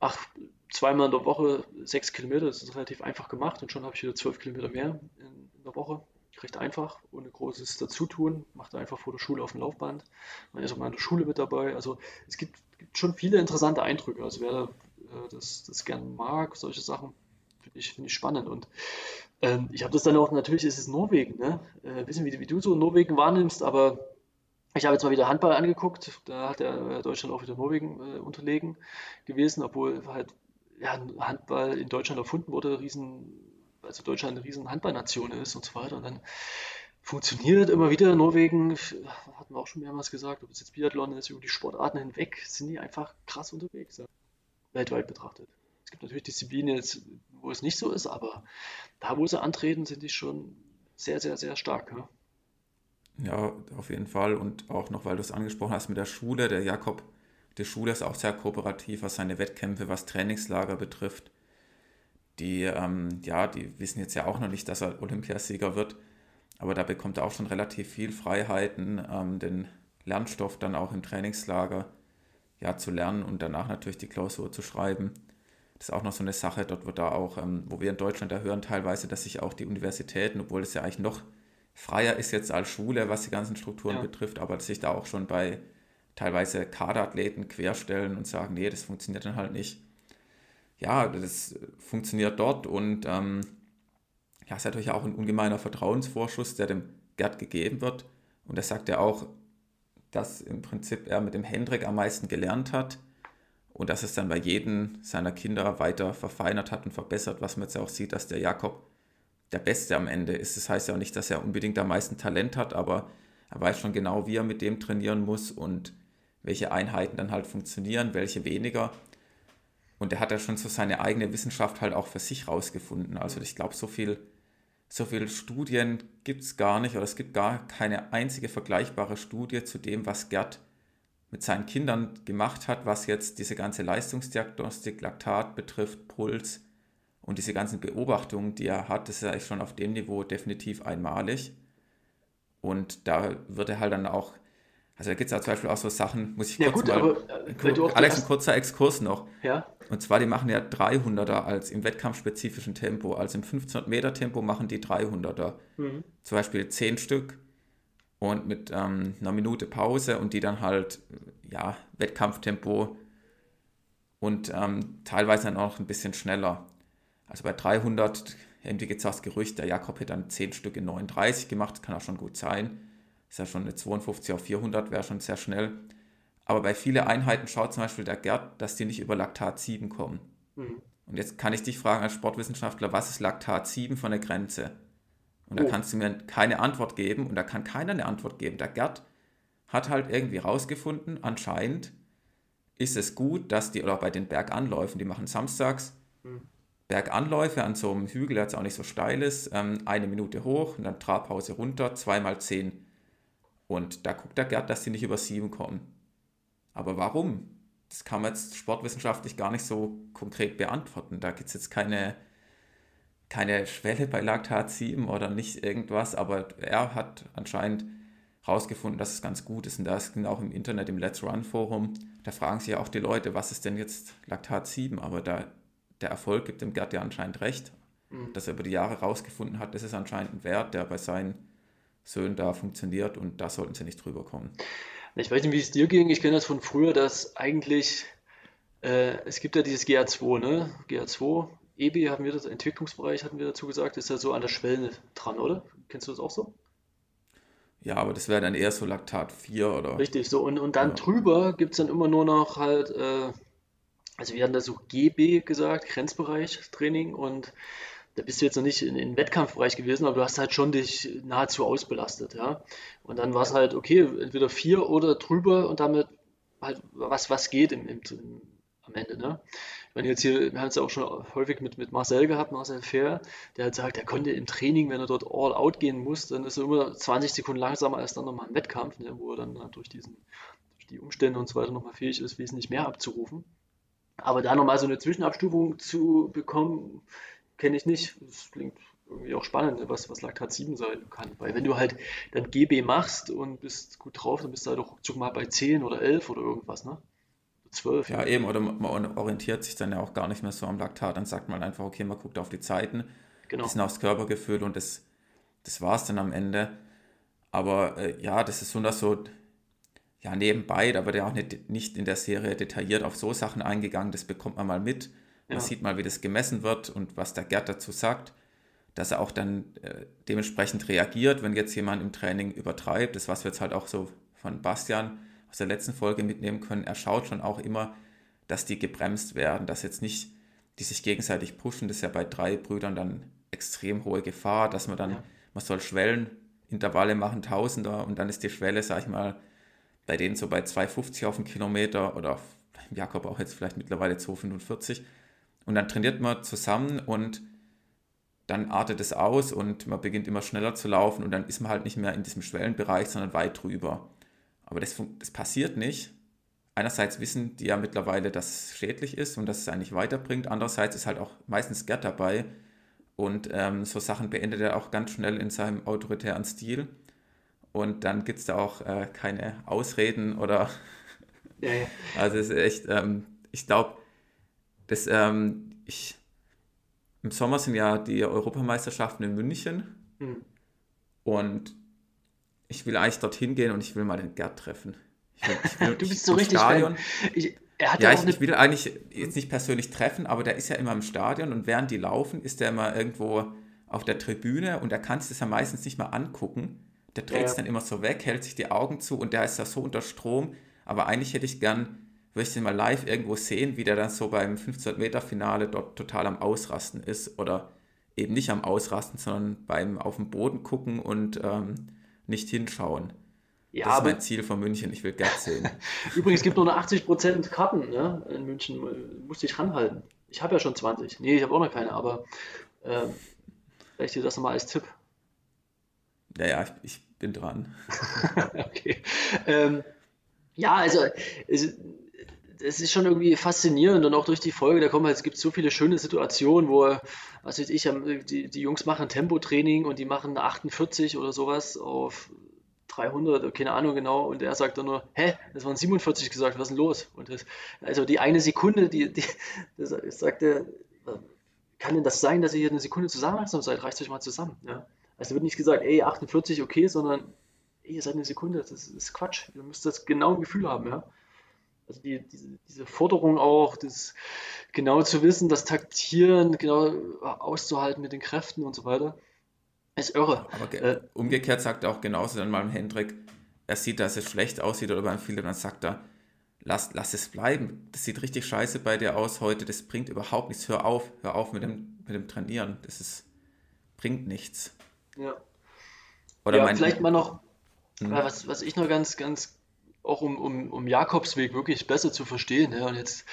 ach, zweimal in der Woche sechs Kilometer, das ist relativ einfach gemacht und schon habe ich wieder zwölf Kilometer mehr in, in der Woche. Recht einfach, ohne großes Dazutun, macht einfach vor der Schule auf dem Laufband. Man ist auch mal in der Schule mit dabei. Also es gibt, gibt schon viele interessante Eindrücke. Also wer äh, das, das gern mag, solche Sachen, finde ich, find ich spannend. Und ähm, ich habe das dann auch, natürlich ist es Norwegen, ne? Äh, wissen, wie, wie du so Norwegen wahrnimmst, aber ich habe jetzt mal wieder Handball angeguckt, da hat der Deutschland auch wieder Norwegen äh, unterlegen gewesen, obwohl halt ja, Handball in Deutschland erfunden wurde, riesen, also Deutschland eine riesen Handballnation ist und so weiter. Und dann funktioniert immer wieder Norwegen, hatten wir auch schon mehrmals gesagt, ob es jetzt Biathlon ist, über die Sportarten hinweg, sind die einfach krass unterwegs, ja. Weltweit betrachtet. Es gibt natürlich Disziplinen, wo es nicht so ist, aber da, wo sie antreten, sind die schon sehr, sehr, sehr stark. Ja. Ja, auf jeden Fall. Und auch noch, weil du es angesprochen hast mit der Schule, der Jakob, die Schule ist auch sehr kooperativ, was seine Wettkämpfe, was Trainingslager betrifft. Die, ähm, ja, die wissen jetzt ja auch noch nicht, dass er Olympiasieger wird, aber da bekommt er auch schon relativ viel Freiheiten, ähm, den Lernstoff dann auch im Trainingslager ja, zu lernen und danach natürlich die Klausur zu schreiben. Das ist auch noch so eine Sache, dort wird da auch, ähm, wo wir in Deutschland da hören teilweise, dass sich auch die Universitäten, obwohl es ja eigentlich noch freier ist jetzt als Schule, was die ganzen Strukturen ja. betrifft, aber dass sich da auch schon bei teilweise Kaderathleten querstellen und sagen, nee, das funktioniert dann halt nicht. Ja, das funktioniert dort und ähm, ja, ist natürlich auch ein ungemeiner Vertrauensvorschuss, der dem Gerd gegeben wird. Und er sagt ja auch, dass im Prinzip er mit dem Hendrik am meisten gelernt hat und dass es dann bei jedem seiner Kinder weiter verfeinert hat und verbessert, was man jetzt auch sieht, dass der Jakob der Beste am Ende ist. Das heißt ja auch nicht, dass er unbedingt am meisten Talent hat, aber er weiß schon genau, wie er mit dem trainieren muss und welche Einheiten dann halt funktionieren, welche weniger. Und er hat ja schon so seine eigene Wissenschaft halt auch für sich rausgefunden. Also ich glaube, so viel, so viele Studien gibt es gar nicht oder es gibt gar keine einzige vergleichbare Studie zu dem, was Gerd mit seinen Kindern gemacht hat, was jetzt diese ganze Leistungsdiagnostik, Laktat betrifft, Puls, und diese ganzen Beobachtungen, die er hat, das ist ja schon auf dem Niveau definitiv einmalig. Und da wird er halt dann auch, also da gibt es ja zum Beispiel auch so Sachen, muss ich ja, kurz gut, mal, aber, äh, Alex, ein kurzer Exkurs noch. Ja. Und zwar, die machen ja 300er als im wettkampfspezifischen Tempo. Also im 1500 Meter Tempo machen die 300er. Mhm. Zum Beispiel 10 Stück und mit ähm, einer Minute Pause und die dann halt, ja, Wettkampftempo und ähm, teilweise dann auch ein bisschen schneller. Also bei 300, irgendwie gibt es das Gerücht, der Jakob hätte dann 10 Stück in 39 gemacht, das kann auch schon gut sein. Ist ja schon eine 52 auf 400, wäre schon sehr schnell. Aber bei vielen Einheiten schaut zum Beispiel der Gerd, dass die nicht über Laktat 7 kommen. Mhm. Und jetzt kann ich dich fragen als Sportwissenschaftler, was ist Laktat 7 von der Grenze? Und da oh. kannst du mir keine Antwort geben und da kann keiner eine Antwort geben. Der Gerd hat halt irgendwie rausgefunden, anscheinend ist es gut, dass die, oder bei den Berganläufen, die machen samstags, mhm. Berganläufe an so einem Hügel, der jetzt auch nicht so steil ist, ähm, eine Minute hoch und dann Trabpause runter, zweimal zehn. Und da guckt der Gerd, dass die nicht über sieben kommen. Aber warum? Das kann man jetzt sportwissenschaftlich gar nicht so konkret beantworten. Da gibt es jetzt keine, keine Schwelle bei Laktat 7 oder nicht irgendwas, aber er hat anscheinend herausgefunden, dass es ganz gut ist. Und da ist auch im Internet, im Let's Run Forum, da fragen sich ja auch die Leute, was ist denn jetzt Laktat 7? Aber da der Erfolg gibt dem Gerd ja anscheinend recht, mhm. dass er über die Jahre rausgefunden hat, das ist anscheinend ein Wert, der bei seinen Söhnen da funktioniert und da sollten sie nicht drüber kommen. Ich weiß nicht, wie es dir ging. Ich kenne das von früher, dass eigentlich Äh, es gibt ja dieses GA2, ne? GA2, EBI haben wir das, Entwicklungsbereich hatten wir dazu gesagt, ist ja so an der Schwelle dran, oder? Kennst du das auch so? Ja, aber das wäre dann eher so Laktat 4 oder. Richtig, so. Und, und dann Ja. drüber gibt es dann immer nur noch halt, äh, also wir hatten da so GB gesagt, Grenzbereich Training und da bist du jetzt noch nicht in, in Wettkampfbereich gewesen, aber du hast halt schon dich nahezu ausbelastet, ja. Und dann war es halt, okay, entweder vier oder drüber und damit halt was, was geht im, im, im, am Ende, ne? Wenn jetzt hier, wir haben es ja auch schon häufig mit, mit Marcel gehabt, Marcel Fair, der hat gesagt, er konnte im Training, wenn er dort all out gehen muss, dann ist er immer 20 Sekunden langsamer als dann nochmal im Wettkampf, ne, wo er dann halt durch diesen, durch die Umstände und so weiter nochmal fähig ist, wesentlich mehr abzurufen. Aber da nochmal so eine Zwischenabstufung zu bekommen, kenne ich nicht. Das klingt irgendwie auch spannend, ne, was, was Laktat 7 sein kann. Weil wenn du halt dann GB machst und bist gut drauf, dann bist du halt auch ruckzuck mal bei 10 oder 11 oder irgendwas, ne? 12. Ja, eben, oder man orientiert sich dann ja auch gar nicht mehr so am Laktat. Dann sagt man einfach, okay, man guckt auf die Zeiten, Genau. bisschen aufs Körpergefühl und das, das war es dann am Ende. Aber äh, ja, das ist so das so, ja, nebenbei, da wird ja auch nicht, nicht in der Serie detailliert auf so Sachen eingegangen, das bekommt man mal mit. Man Ja. sieht mal, wie das gemessen wird und was der Gerd dazu sagt, dass er auch dann äh, dementsprechend reagiert, wenn jetzt jemand im Training übertreibt. Das, was wir jetzt halt auch so von Bastian aus der letzten Folge mitnehmen können, er schaut schon auch immer, dass die gebremst werden, dass jetzt nicht die sich gegenseitig pushen. Das ist ja bei drei Brüdern dann extrem hohe Gefahr, dass man dann, Ja. man soll Schwellenintervalle machen, Tausender und dann ist die Schwelle, sag ich mal, bei denen so bei 2,50 auf den Kilometer oder Jakob auch jetzt vielleicht mittlerweile 2,45 und dann trainiert man zusammen und dann artet es aus und man beginnt immer schneller zu laufen und dann ist man halt nicht mehr in diesem Schwellenbereich, sondern weit drüber. Aber das, das passiert nicht. Einerseits wissen die ja mittlerweile, dass es schädlich ist und dass es eigentlich weiterbringt. Andererseits ist halt auch meistens Gerd dabei und ähm, so Sachen beendet er auch ganz schnell in seinem autoritären Stil. Und dann gibt es da auch äh, keine Ausreden oder Ja, ja. also es ist echt, ähm, ich glaube, das, ähm, ich, im Sommer sind ja die Europameisterschaften in München Hm. und ich will eigentlich dorthin gehen und ich will mal den Gerd treffen. Ich will, ich will, Du bist so richtig Stadion. Ich, er hat Ja, ja auch ich, ich will eigentlich jetzt nicht persönlich treffen, aber der ist ja immer im Stadion und während die laufen, ist der immer irgendwo auf der Tribüne und der kann sich das ja meistens nicht mal angucken. Der dreht es Ja. dann immer so weg, hält sich die Augen zu und der ist da so unter Strom. Aber eigentlich hätte ich gern, ich den mal live irgendwo sehen, wie der dann so beim 1500-Meter-Finale dort total am Ausrasten ist oder eben nicht am Ausrasten, sondern beim auf den Boden gucken und ähm, nicht hinschauen. Ja, das ist mein Ziel von München, ich will Gerd sehen. übrigens gibt nur noch 80% Karten ne, in München. Musste ich ranhalten. Ich habe ja schon 20. Nee, ich habe auch noch keine, aber ähm, vielleicht dir das nochmal als Tipp. Ja, ja, ich, ich bin dran. Okay. Ähm, ja, also es, es ist schon irgendwie faszinierend und auch durch die Folge, da kommen halt, es gibt so viele schöne Situationen, wo, was weiß ich, die, die Jungs machen Tempotraining und die machen 48 oder sowas auf 300, keine Ahnung genau, und er sagt dann nur, hä, das waren 47 gesagt, was ist denn los? Und das, also die eine Sekunde, die, die das sagt er, kann denn das sein, dass ihr hier eine Sekunde zu langsam seid? Reißt euch mal zusammen. Ja? Also wird nicht gesagt, ey, 48, okay, sondern ey, ihr seid eine Sekunde, das ist Quatsch. Ihr müsst das genau im Gefühl haben, ja. Also die, diese, diese Forderung auch, das genau zu wissen, das Taktieren genau auszuhalten mit den Kräften und so weiter, ist irre. Aber Äh, umgekehrt sagt er auch genauso dann mal im Hendrik, er sieht, dass es schlecht aussieht oder beim Philipp, dann sagt er, lass, lass es bleiben. Das sieht richtig scheiße bei dir aus heute, das bringt überhaupt nichts. Hör auf, hör auf mit dem, mit dem Trainieren. Das ist, bringt nichts. Ja. Oder ja, vielleicht mal noch, Hm. was, was ich noch ganz, ganz, auch um, um, um Jakobsweg wirklich besser zu verstehen, ja, und jetzt,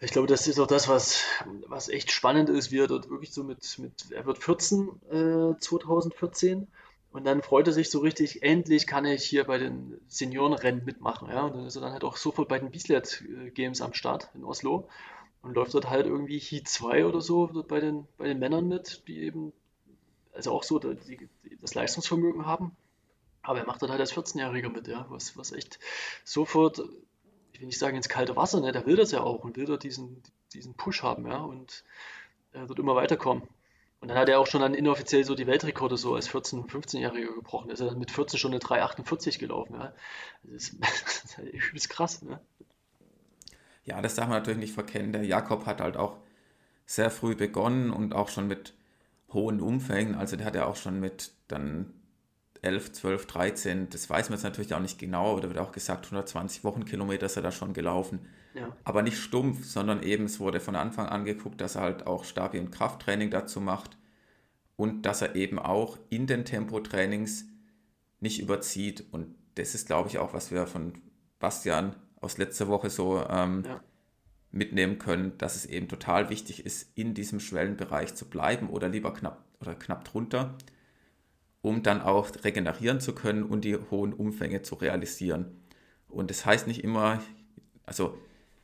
ich glaube, das ist auch das, was, was echt spannend ist, wie er dort wirklich so mit, mit er wird 14, äh, 2014, und dann freut er sich so richtig, endlich kann ich hier bei den Seniorenrennen mitmachen, ja, und dann ist er dann halt auch sofort bei den Bislett äh, Games am Start in Oslo und läuft dort halt irgendwie Heat 2 oder so dort bei den, bei den Männern mit, die eben also auch so die, die, das Leistungsvermögen haben. Aber er macht dann halt als 14-Jähriger mit, ja, was, was echt sofort, ich will nicht sagen ins kalte Wasser, ne, der will das ja auch und will dort diesen, diesen Push haben, ja, und äh, wird immer weiterkommen. Und dann hat er auch schon dann inoffiziell so die Weltrekorde so als 14-, 15-Jähriger gebrochen. Ist er dann mit 14 schon eine 3,48 gelaufen, ja. Das ist, das ist halt krass, ne? Ja, das darf man natürlich nicht verkennen. Der Jakob hat halt auch sehr früh begonnen und auch schon mit hohen Umfängen. Also der hat ja auch schon mit dann 11, 12, 13, das weiß man jetzt natürlich auch nicht genau, aber da wird auch gesagt, 120 Wochenkilometer ist er da schon gelaufen. Ja. Aber nicht stumpf, sondern eben, es wurde von Anfang an geguckt, dass er halt auch Stabi- und Krafttraining dazu macht und dass er eben auch in den Tempotrainings nicht überzieht. Und das ist, glaube ich, auch, was wir von Bastian aus letzter Woche so ähm, ja. mitnehmen können, dass es eben total wichtig ist, in diesem Schwellenbereich zu bleiben oder lieber knapp oder knapp drunter um dann auch regenerieren zu können und die hohen Umfänge zu realisieren. Und das heißt nicht immer, also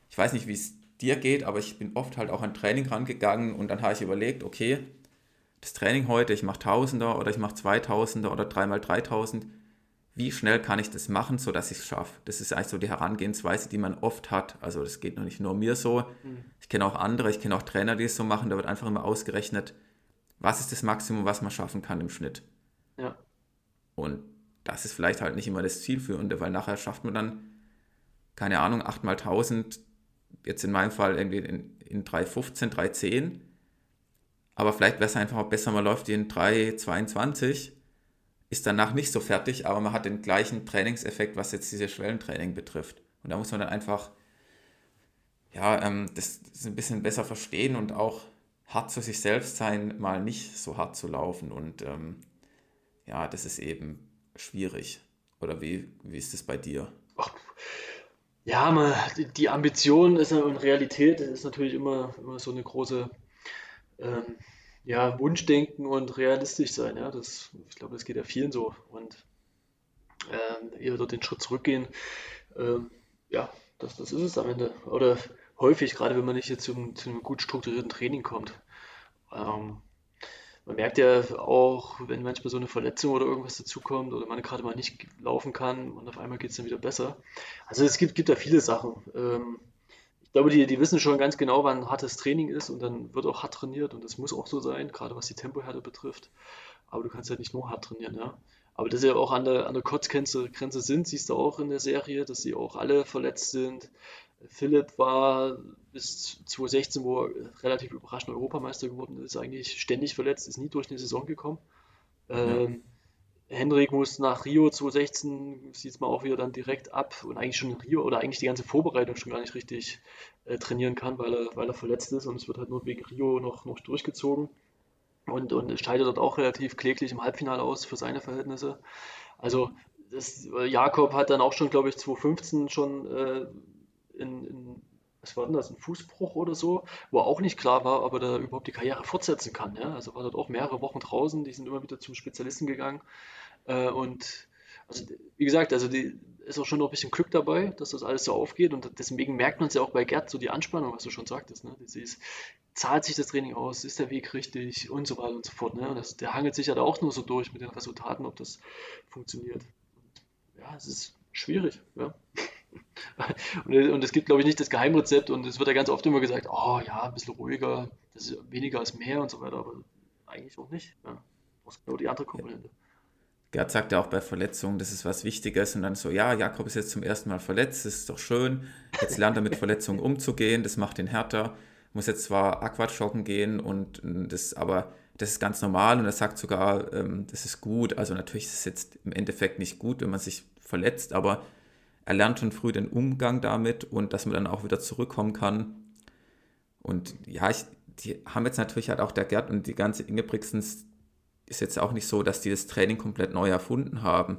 ich weiß nicht, wie es dir geht, aber ich bin oft halt auch an Training rangegangen und dann habe ich überlegt, okay, das Training heute, ich mache Tausender oder ich mache Zweitausender oder dreimal Dreitausend, wie schnell kann ich das machen, sodass ich es schaffe? Das ist eigentlich so die Herangehensweise, die man oft hat. Also das geht noch nicht nur mir so. Mhm. Ich kenne auch andere, ich kenne auch Trainer, die es so machen. Da wird einfach immer ausgerechnet, was ist das Maximum, was man schaffen kann im Schnitt. Ja. Und das ist vielleicht halt nicht immer das Zielführende, weil nachher schafft man dann, keine Ahnung, 8 mal 1000, jetzt in meinem Fall irgendwie in, in 315, 310. Aber vielleicht wäre es einfach auch besser, man läuft in 322, ist danach nicht so fertig, aber man hat den gleichen Trainingseffekt, was jetzt diese Schwellentraining betrifft. Und da muss man dann einfach, ja, ähm, das, das ein bisschen besser verstehen und auch hart zu sich selbst sein, mal nicht so hart zu laufen und ähm, ja, das ist eben schwierig. Oder wie, wie ist es bei dir? Ja, man, die Ambition ist und Realität ist natürlich immer, immer so eine große ähm, ja, Wunschdenken und realistisch sein. Ja, das, ich glaube, das geht ja vielen so. Und ähm, eher dort den Schritt zurückgehen, ähm, ja, das, das ist es am Ende. Oder häufig, gerade wenn man nicht jetzt zu einem gut strukturierten Training kommt. Ähm, man merkt ja auch, wenn manchmal so eine Verletzung oder irgendwas dazukommt oder man gerade mal nicht laufen kann und auf einmal geht es dann wieder besser. Also es gibt, gibt da viele Sachen. Ähm, ich glaube, die, die wissen schon ganz genau, wann hartes Training ist und dann wird auch hart trainiert und das muss auch so sein, gerade was die Tempohärte betrifft. Aber du kannst halt nicht nur hart trainieren, ja. Aber dass sie auch an der, an der Kotzgrenze Grenze sind, siehst du auch in der Serie, dass sie auch alle verletzt sind. Philipp war bis 2016, wo er relativ überraschend Europameister geworden ist, eigentlich ständig verletzt, ist nie durch eine Saison gekommen. Ähm, ja. Henrik muss nach Rio 2016, sieht es mal auch wieder dann direkt ab und eigentlich schon in Rio oder eigentlich die ganze Vorbereitung schon gar nicht richtig äh, trainieren kann, weil er, weil er verletzt ist und es wird halt nur wegen Rio noch, noch durchgezogen. Und, und scheidet dort auch relativ kläglich im Halbfinale aus für seine Verhältnisse. Also das, Jakob hat dann auch schon, glaube ich, 2015 schon äh, in, in, was war denn das, ein Fußbruch oder so, wo auch nicht klar war, ob er da überhaupt die Karriere fortsetzen kann. Ja? Also war dort auch mehrere Wochen draußen, die sind immer wieder zum Spezialisten gegangen. Äh, und also, wie gesagt, also die ist auch schon noch ein bisschen Glück dabei, dass das alles so aufgeht. Und deswegen merkt man es ja auch bei Gerd, so die Anspannung, was du schon sagtest. Ne? Das ist, zahlt sich das Training aus, ist der Weg richtig und so weiter und so fort. Ne? Und das, der hangelt sich ja da auch nur so durch mit den Resultaten, ob das funktioniert. Und, ja, es ist schwierig. Ja. Und, es gibt, glaube ich, nicht das Geheimrezept und es wird ja ganz oft immer gesagt, oh ja, ein bisschen ruhiger, das ist weniger als mehr und so weiter, aber eigentlich auch nicht. Ja. Das ist genau die andere Komponente. Gerd sagt ja auch bei Verletzungen, das ist was Wichtiges und dann so, ja, Jakob ist jetzt zum ersten Mal verletzt, das ist doch schön, jetzt lernt er mit Verletzungen umzugehen, das macht ihn härter, muss jetzt zwar Aquatschocken gehen und das, aber das ist ganz normal und er sagt sogar, ähm, das ist gut, also natürlich ist es jetzt im Endeffekt nicht gut, wenn man sich verletzt, aber er lernt schon früh den Umgang damit und dass man dann auch wieder zurückkommen kann. Und ja, ich, die haben jetzt natürlich halt auch der Gerd und die ganze Ingebrigtsens ist jetzt auch nicht so, dass die das Training komplett neu erfunden haben.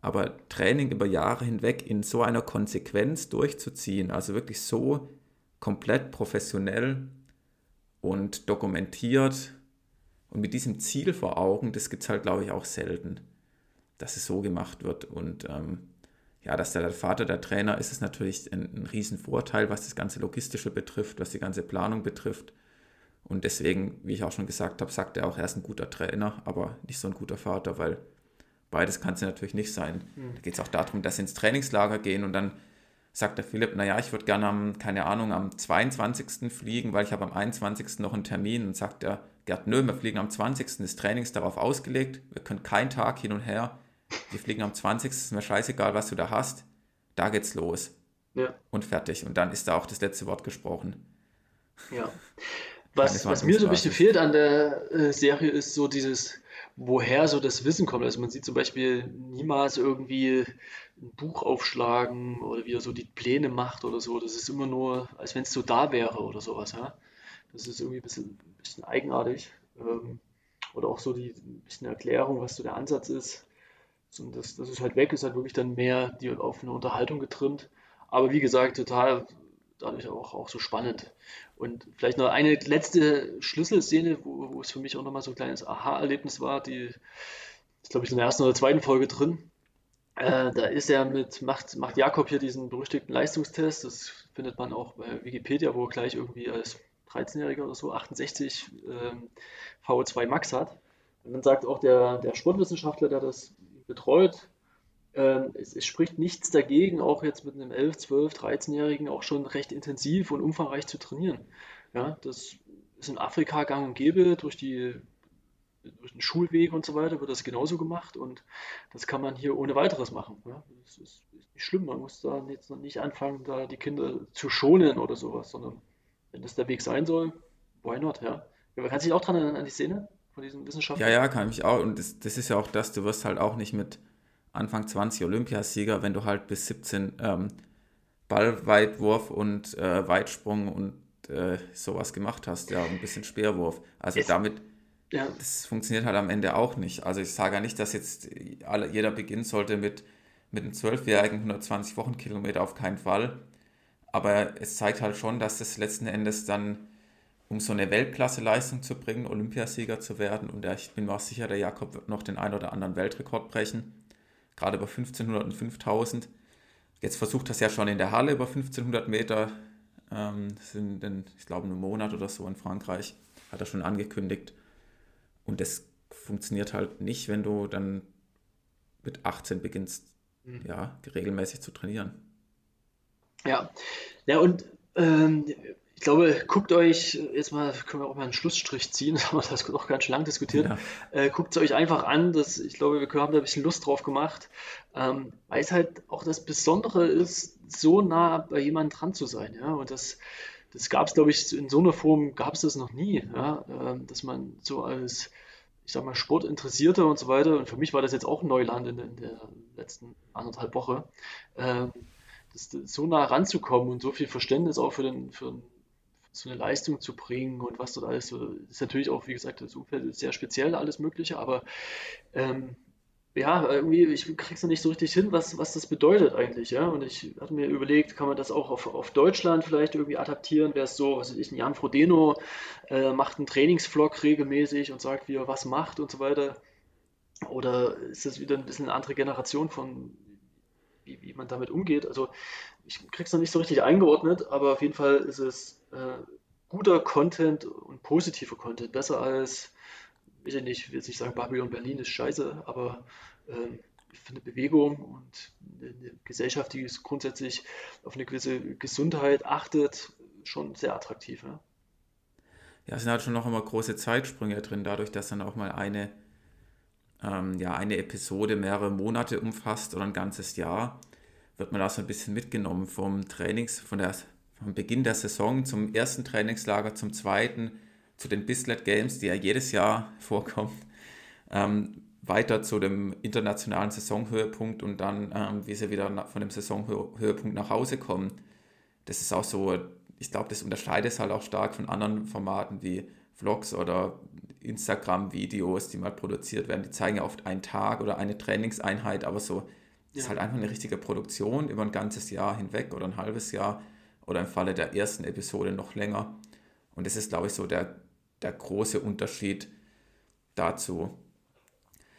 Aber Training über Jahre hinweg in so einer Konsequenz durchzuziehen, also wirklich so komplett professionell und dokumentiert und mit diesem Ziel vor Augen, das gibt es halt, glaube ich, auch selten, dass es so gemacht wird. Und ähm, ja, dass der Vater der Trainer ist, ist natürlich ein, ein Riesenvorteil, was das ganze Logistische betrifft, was die ganze Planung betrifft. Und deswegen, wie ich auch schon gesagt habe, sagt er auch, er ist ein guter Trainer, aber nicht so ein guter Vater, weil beides kann es ja natürlich nicht sein. Mhm. Da geht es auch darum, dass sie ins Trainingslager gehen und dann sagt der Philipp, naja, ich würde gerne am, keine Ahnung, am 22. fliegen, weil ich habe am 21. noch einen Termin und sagt der Gerd, nö, wir fliegen am 20. des Trainings darauf ausgelegt, wir können keinen Tag hin und her, wir fliegen am 20. ist mir scheißegal, was du da hast. Da geht's los. ja. und fertig. Und dann ist da auch das letzte Wort gesprochen. Ja. Was, was mir so ein bisschen fehlt an der äh, Serie ist so dieses, woher so das Wissen kommt. Also man sieht zum Beispiel niemals irgendwie ein Buch aufschlagen oder wie er so die Pläne macht oder so. Das ist immer nur, als wenn es so da wäre oder sowas. Ja? Das ist irgendwie ein bisschen, ein bisschen eigenartig. Ähm, oder auch so die bisschen Erklärung, was so der Ansatz ist. Das, das ist halt weg, ist halt wirklich dann mehr die auf eine Unterhaltung getrimmt. Aber wie gesagt, total dadurch auch, auch so spannend. Und vielleicht noch eine letzte Schlüsselszene, wo, wo es für mich auch nochmal so ein kleines Aha-Erlebnis war, die ist, glaube ich, in der ersten oder zweiten Folge drin. Äh, da ist er mit, macht, macht Jakob hier diesen berüchtigten Leistungstest, das findet man auch bei Wikipedia, wo er gleich irgendwie als 13-Jähriger oder so 68 ähm, VO2 Max hat. Und dann sagt auch der, der Sportwissenschaftler, der das betreut, ähm, es, es, spricht nichts dagegen, auch jetzt mit einem 11, 12, 13-Jährigen auch schon recht intensiv und umfangreich zu trainieren. Ja, das ist in Afrika gang und gäbe, durch, die, durch den Schulweg und so weiter wird das genauso gemacht und das kann man hier ohne weiteres machen. Ja, das ist, ist nicht schlimm, man muss da jetzt noch nicht anfangen, da die Kinder zu schonen oder sowas, sondern wenn das der Weg sein soll, why not, ja. Man kann sich auch dran erinnern an die Szene von diesem Wissenschaftler. Ja, ja, kann ich auch. Und das, das ist ja auch das, du wirst halt auch nicht mit Anfang 20 Olympiasieger, wenn du halt bis 17 ähm, Ballweitwurf und äh, Weitsprung und äh, sowas gemacht hast, ja, ein bisschen Speerwurf. Also es, damit, ja. das funktioniert halt am Ende auch nicht. Also ich sage ja nicht, dass jetzt alle, jeder beginnen sollte mit, mit einem Zwölfjährigen 120 Wochenkilometer, auf keinen Fall. Aber es zeigt halt schon, dass es letzten Endes dann, um so eine Weltklasse-Leistung zu bringen, Olympiasieger zu werden, und ich bin mir auch sicher, der Jakob wird noch den ein oder anderen Weltrekord brechen, gerade über 1500 und 5000. Jetzt versucht das ja schon in der Halle über 1500 Meter, ähm, sind in, ich glaube, einem Monat oder so in Frankreich, hat er schon angekündigt. Und das funktioniert halt nicht, wenn du dann mit 18 beginnst, mhm. ja, regelmäßig zu trainieren. Ja, ja und ähm, ich glaube, guckt euch, jetzt mal, können wir auch mal einen Schlussstrich ziehen, das haben wir das noch ganz schön lang diskutiert. Ja. Äh, guckt es euch einfach an, das, ich glaube, wir haben da ein bisschen Lust drauf gemacht, ähm, weil es halt auch das Besondere ist, so nah bei jemandem dran zu sein. Ja? Und das, das gab es, glaube ich, in so einer Form gab es das noch nie, ja? Ähm, dass man so als, ich sag mal, Sportinteressierter und so weiter, und für mich war das jetzt auch Neuland in, in der letzten anderthalb Woche, ähm, das, das, so nah ranzukommen und so viel Verständnis auch für den, für so eine Leistung zu bringen und was dort alles so, ist natürlich auch, wie gesagt, das Umfeld ist sehr speziell, alles Mögliche, aber ähm, ja, irgendwie, ich krieg's noch nicht so richtig hin, was, was das bedeutet eigentlich, ja. Und ich hatte mir überlegt, kann man das auch auf, auf Deutschland vielleicht irgendwie adaptieren? Wäre es so, was weiß ich, ein Jan Frodeno äh, macht einen Trainingsvlog regelmäßig und sagt, wie er was macht und so weiter. Oder ist das wieder ein bisschen eine andere Generation von wie, wie man damit umgeht. Also ich kriege es noch nicht so richtig eingeordnet, aber auf jeden Fall ist es äh, guter Content und positiver Content. Besser als, ich nicht, ich will nicht sagen, Babylon Berlin ist scheiße, aber äh, ich finde Bewegung und eine Gesellschaft, die grundsätzlich auf eine gewisse Gesundheit achtet, schon sehr attraktiv. Ja, ja es sind halt schon noch immer große Zeitsprünge drin, dadurch, dass dann auch mal eine ähm, ja, eine Episode mehrere Monate umfasst oder ein ganzes Jahr, wird man da so ein bisschen mitgenommen vom Trainings, von der, vom Beginn der Saison zum ersten Trainingslager, zum zweiten, zu den Bislett Games, die ja jedes Jahr vorkommen, ähm, weiter zu dem internationalen Saisonhöhepunkt und dann, ähm, wie sie wieder von dem Saisonhöhepunkt nach Hause kommen. Das ist auch so, ich glaube, das unterscheidet es halt auch stark von anderen Formaten wie Vlogs oder Instagram-Videos, die mal produziert werden, die zeigen ja oft einen Tag oder eine Trainingseinheit, aber so ja. ist halt einfach eine richtige Produktion über ein ganzes Jahr hinweg oder ein halbes Jahr oder im Falle der ersten Episode noch länger. Und das ist, glaube ich, so der, der große Unterschied dazu.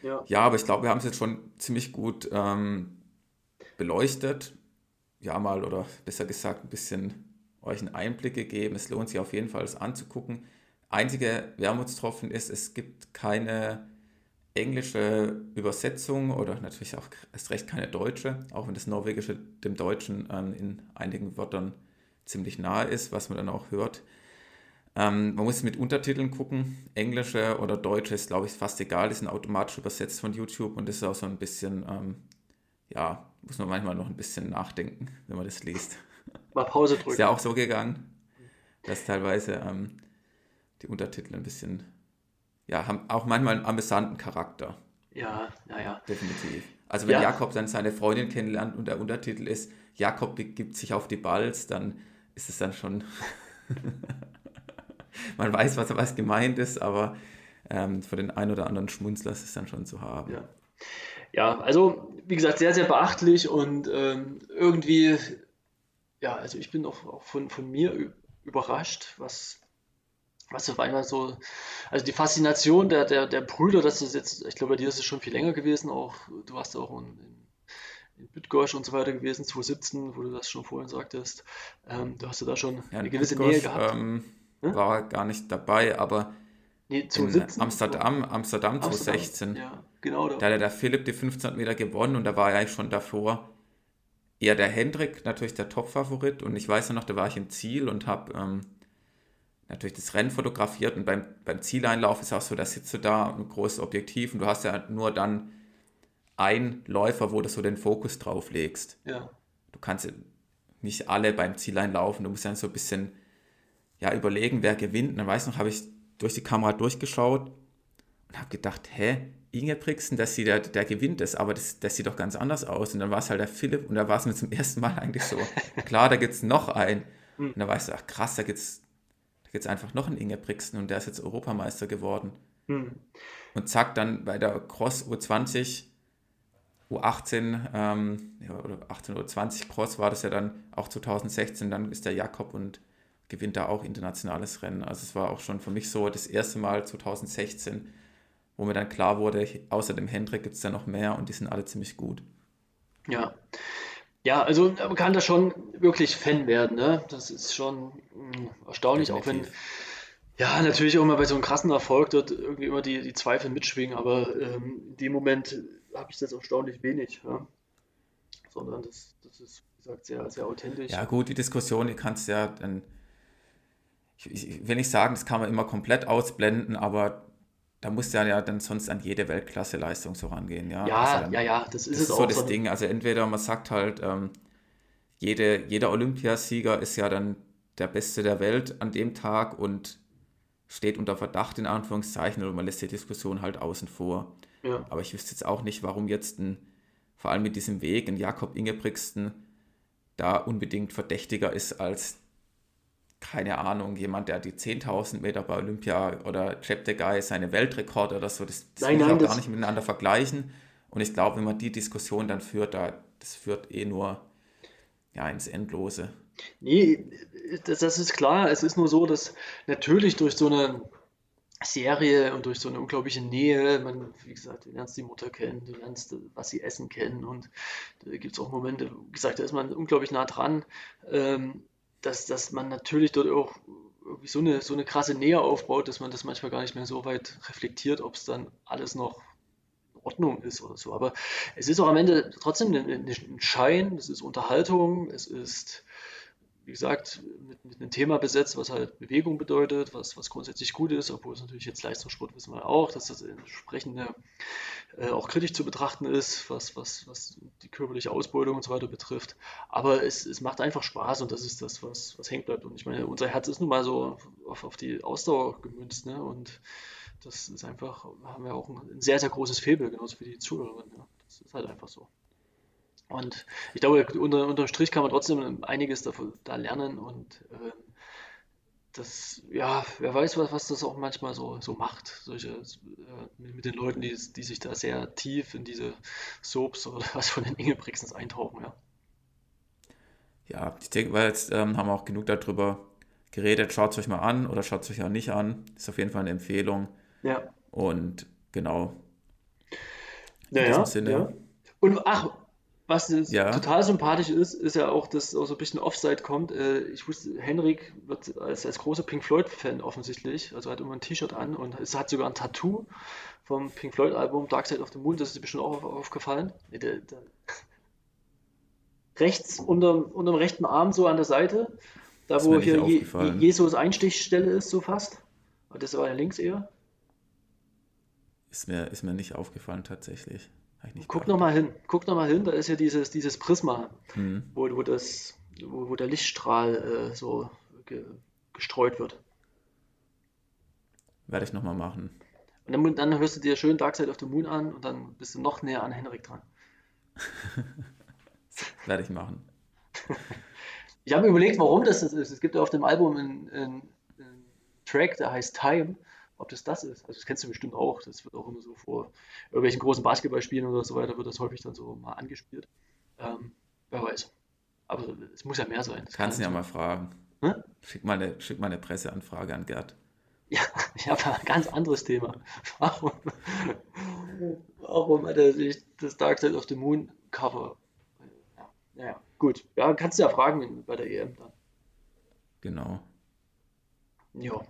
Ja, ja aber ich glaube, wir haben es jetzt schon ziemlich gut ähm, beleuchtet. Ja, mal oder besser gesagt, ein bisschen euch einen Einblick gegeben. Es lohnt sich auf jeden Fall, es anzugucken. Einzige Wermutstropfen ist, es gibt keine englische Übersetzung oder natürlich auch erst recht keine deutsche, auch wenn das Norwegische dem Deutschen ähm, in einigen Wörtern ziemlich nahe ist, was man dann auch hört. Ähm, man muss mit Untertiteln gucken. Englische oder Deutsche ist, glaube ich, fast egal. Die sind automatisch übersetzt von YouTube und das ist auch so ein bisschen, ähm, ja, muss man manchmal noch ein bisschen nachdenken, wenn man das liest. Mal Pause drücken. Ist ja auch so gegangen, dass teilweise ähm, die Untertitel ein bisschen, ja, haben auch manchmal einen amüsanten Charakter. Ja, naja. Definitiv. Also wenn Ja. Jakob dann seine Freundin kennenlernt und der Untertitel ist, Jakob begibt sich auf die Balz, dann ist es dann schon, man weiß, was, was gemeint ist, aber ähm, für den einen oder anderen Schmunzler ist es dann schon zu haben. Ja. Ja, also wie gesagt, sehr, sehr beachtlich und ähm, irgendwie, ja, also ich bin auch, auch von, von mir überrascht, was, was auf einmal so, also die Faszination der, der, der Brüder, das ist jetzt, ich glaube, bei dir ist es schon viel länger gewesen, auch du warst auch in, in, Bydgoszcz und so weiter gewesen, 2017, wo du das schon vorhin sagtest, ähm, du hast ja da schon Ja, eine in gewisse Bydgoszcz, Nähe gehabt. Ähm, Hm? War gar nicht dabei, aber Nee, in 2017? Amsterdam, Amsterdam Amsterdam, 2016, Ja, genau da. da hat der Philipp die 1500 Meter gewonnen und da war ja eigentlich schon davor eher der Hendrik natürlich der Top-Favorit und ich weiß ja noch, da war ich im Ziel und habe ähm, natürlich das Rennen fotografiert und beim, beim Zieleinlauf ist auch so, da sitzt du da ein großes Objektiv und du hast ja nur dann einen Läufer, wo du so den Fokus drauf legst. Ja, Du kannst nicht alle beim Ziellein laufen, du musst dann so ein bisschen ja, überlegen, wer gewinnt. Und dann weiß ich noch, habe ich durch die Kamera durchgeschaut und habe gedacht, hä, Ingebrigtsen, dass sie der, der gewinnt ist, aber das, das sieht doch ganz anders aus. Und dann war es halt der Philipp und da war es mir zum ersten Mal eigentlich so, klar, da gibt es noch einen. Und da weißt du, ach krass, da gibt es gibt's einfach noch einen Ingebrigtsen und der ist jetzt Europameister geworden. hm. Und zack, dann bei der Cross U20, U18 ähm, ja, oder 18 oder 20 Cross war das ja dann auch 2016, dann ist der Jakob und gewinnt da auch internationales Rennen. Also es war auch schon für mich so das erste Mal 2016, wo mir dann klar wurde, außer dem Hendrik gibt es da noch mehr und die sind alle ziemlich gut. Ja. Ja, also man kann da schon wirklich Fan werden, ne? Das ist schon mh, erstaunlich, auch wenn, ja, natürlich auch immer bei so einem krassen Erfolg dort irgendwie immer die, die Zweifel mitschwingen, aber ähm, in dem Moment habe ich das erstaunlich wenig, ja? Sondern das, das ist, wie gesagt, sehr, sehr authentisch. Ja gut, die Diskussion, die kannst du ja dann, ich, ich will nicht sagen, das kann man immer komplett ausblenden, aber da musst du ja ja dann sonst an jede Weltklasse-Leistung so rangehen, ja. Ja, Also dann, ja, ja, das ist Das es ist so das sondern- Ding. Also entweder man sagt halt, ähm, jede, jeder Olympiasieger ist ja dann der Beste der Welt an dem Tag und steht unter Verdacht in Anführungszeichen oder man lässt die Diskussion halt außen vor. Ja. Aber ich wüsste jetzt auch nicht, warum jetzt ein, vor allem mit diesem Weg, ein Jakob Ingebrigtsen da unbedingt verdächtiger ist als, keine Ahnung, jemand, der die 10.000 Meter bei Olympia oder Cheptegei seine Weltrekorde oder so, das, das Nein, auch das- gar nicht miteinander vergleichen. Und ich glaube, wenn man die Diskussion dann führt, da, das führt eh nur ja, ins Endlose. Nee, das, das ist klar. Es ist nur so, dass natürlich durch so eine Serie und durch so eine unglaubliche Nähe, man, wie gesagt, du lernst die Mutter kennen, du lernst, was sie essen kennen und da gibt es auch Momente, wie gesagt, da ist man unglaublich nah dran, ähm, dass, dass man natürlich dort auch irgendwie so eine, so eine krasse Nähe aufbaut, dass man das manchmal gar nicht mehr so weit reflektiert, ob es dann alles noch in Ordnung ist oder so. Aber es ist auch am Ende trotzdem ein, ein Schein, es ist Unterhaltung, es ist wie gesagt, mit, mit einem Thema besetzt, was halt Bewegung bedeutet, was, was grundsätzlich gut ist, obwohl es natürlich jetzt Leistungssport wissen wir auch, dass das entsprechende äh, auch kritisch zu betrachten ist, was, was, was die körperliche Ausbeutung und so weiter betrifft. Aber es, es macht einfach Spaß und das ist das, was, was hängen bleibt. Und ich meine, unser Herz ist nun mal so auf, auf die Ausdauer gemünzt, ne? Und das ist einfach, haben wir auch ein sehr, sehr großes Faible, genauso wie die Zuhörerinnen. Ja? Das ist halt einfach so. Und ich glaube, unter, unterm Strich kann man trotzdem einiges davon, da lernen und ähm, das, ja, wer weiß, was, was das auch manchmal so, so macht, solche, äh, mit, den Leuten, die, die sich da sehr tief in diese Soaps oder was von den Ingebrigtsens eintauchen, ja. Ja, ich denke, weil jetzt ähm, haben wir auch genug darüber geredet. Schaut es euch mal an oder schaut es euch auch nicht an. Ist auf jeden Fall eine Empfehlung. Ja, Und genau, ja, diesem ja, Sinne. ja. Und ach, was Ja. total sympathisch ist, ist ja auch, dass auch so ein bisschen Offside kommt. Äh, Ich wusste, Henrik wird als, als großer Pink Floyd-Fan offensichtlich, also hat immer ein T-Shirt an und es hat sogar ein Tattoo vom Pink Floyd-Album Dark Side of the Moon, das ist bestimmt auch auf, aufgefallen. Rechts unterm, unterm rechten Arm so an der Seite, da wo hier Je. Jesus Einstichstelle ist, so fast. Aber Das war ja links eher. Ist mir, ist mir nicht aufgefallen tatsächlich. Guck nochmal hin, guck noch mal hin, da ist ja dieses, dieses Prisma, mhm. wo, wo, das, wo, wo der Lichtstrahl äh, so ge, gestreut wird. Werde ich nochmal machen. Und dann, dann, hörst du dir schön Dark Side of the Moon an und dann bist du noch näher an Henrik dran. Werde ich machen. ich habe mir überlegt, warum das ist. Es gibt ja auf dem Album einen, einen, einen Track, der heißt Time ob das das ist. Also das kennst du bestimmt auch. Das wird auch immer so vor irgendwelchen großen Basketballspielen oder so weiter, wird das häufig dann so mal angespielt. Ähm, wer weiß. Aber es muss ja mehr sein. Das Kannst du ja mal fragen. Hm? Schick, mal eine, schick mal eine Presseanfrage an Gerd. Ja, ich habe ein ganz anderes Thema. Warum, warum hat er sich das Dark Side of the Moon Cover? Ja, naja, gut. Ja, kannst du ja fragen bei der EM dann. Genau. Ja.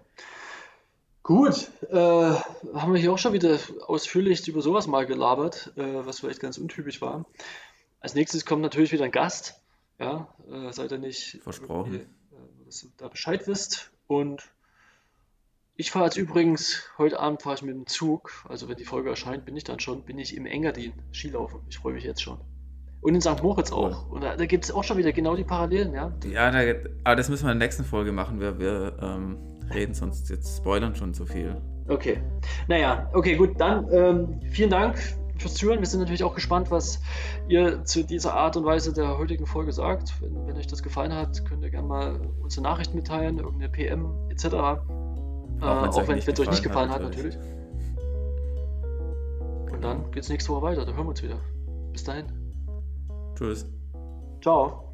Gut, äh, haben wir hier auch schon wieder ausführlich über sowas mal gelabert, äh, was vielleicht ganz untypisch war. Als nächstes kommt natürlich wieder ein Gast. Ja, äh, seid ihr nicht versprochen, äh, dass ihr da Bescheid wisst. Und ich fahre jetzt übrigens, heute Abend fahre ich mit dem Zug, also wenn die Folge erscheint, bin ich dann schon, bin ich im Engadin Skilaufen. Ich freue mich jetzt schon. Und in St. Moritz auch. Und da, da gibt es auch schon wieder genau die Parallelen, ja. Ja, da, aber das müssen wir in der nächsten Folge machen. Wir, wir ähm reden, sonst jetzt spoilern schon zu viel. Okay. Naja, okay, gut. Dann ähm, vielen Dank fürs Zuhören. Wir sind natürlich auch gespannt, was ihr zu dieser Art und Weise der heutigen Folge sagt. Wenn, wenn euch das gefallen hat, könnt ihr gerne mal unsere Nachricht mitteilen, irgendeine PM etc. Auch, äh, auch wenn es euch nicht gefallen hat, natürlich. natürlich. Und dann geht es nächste Woche weiter. Dann hören wir uns wieder. Bis dahin. Tschüss. Ciao.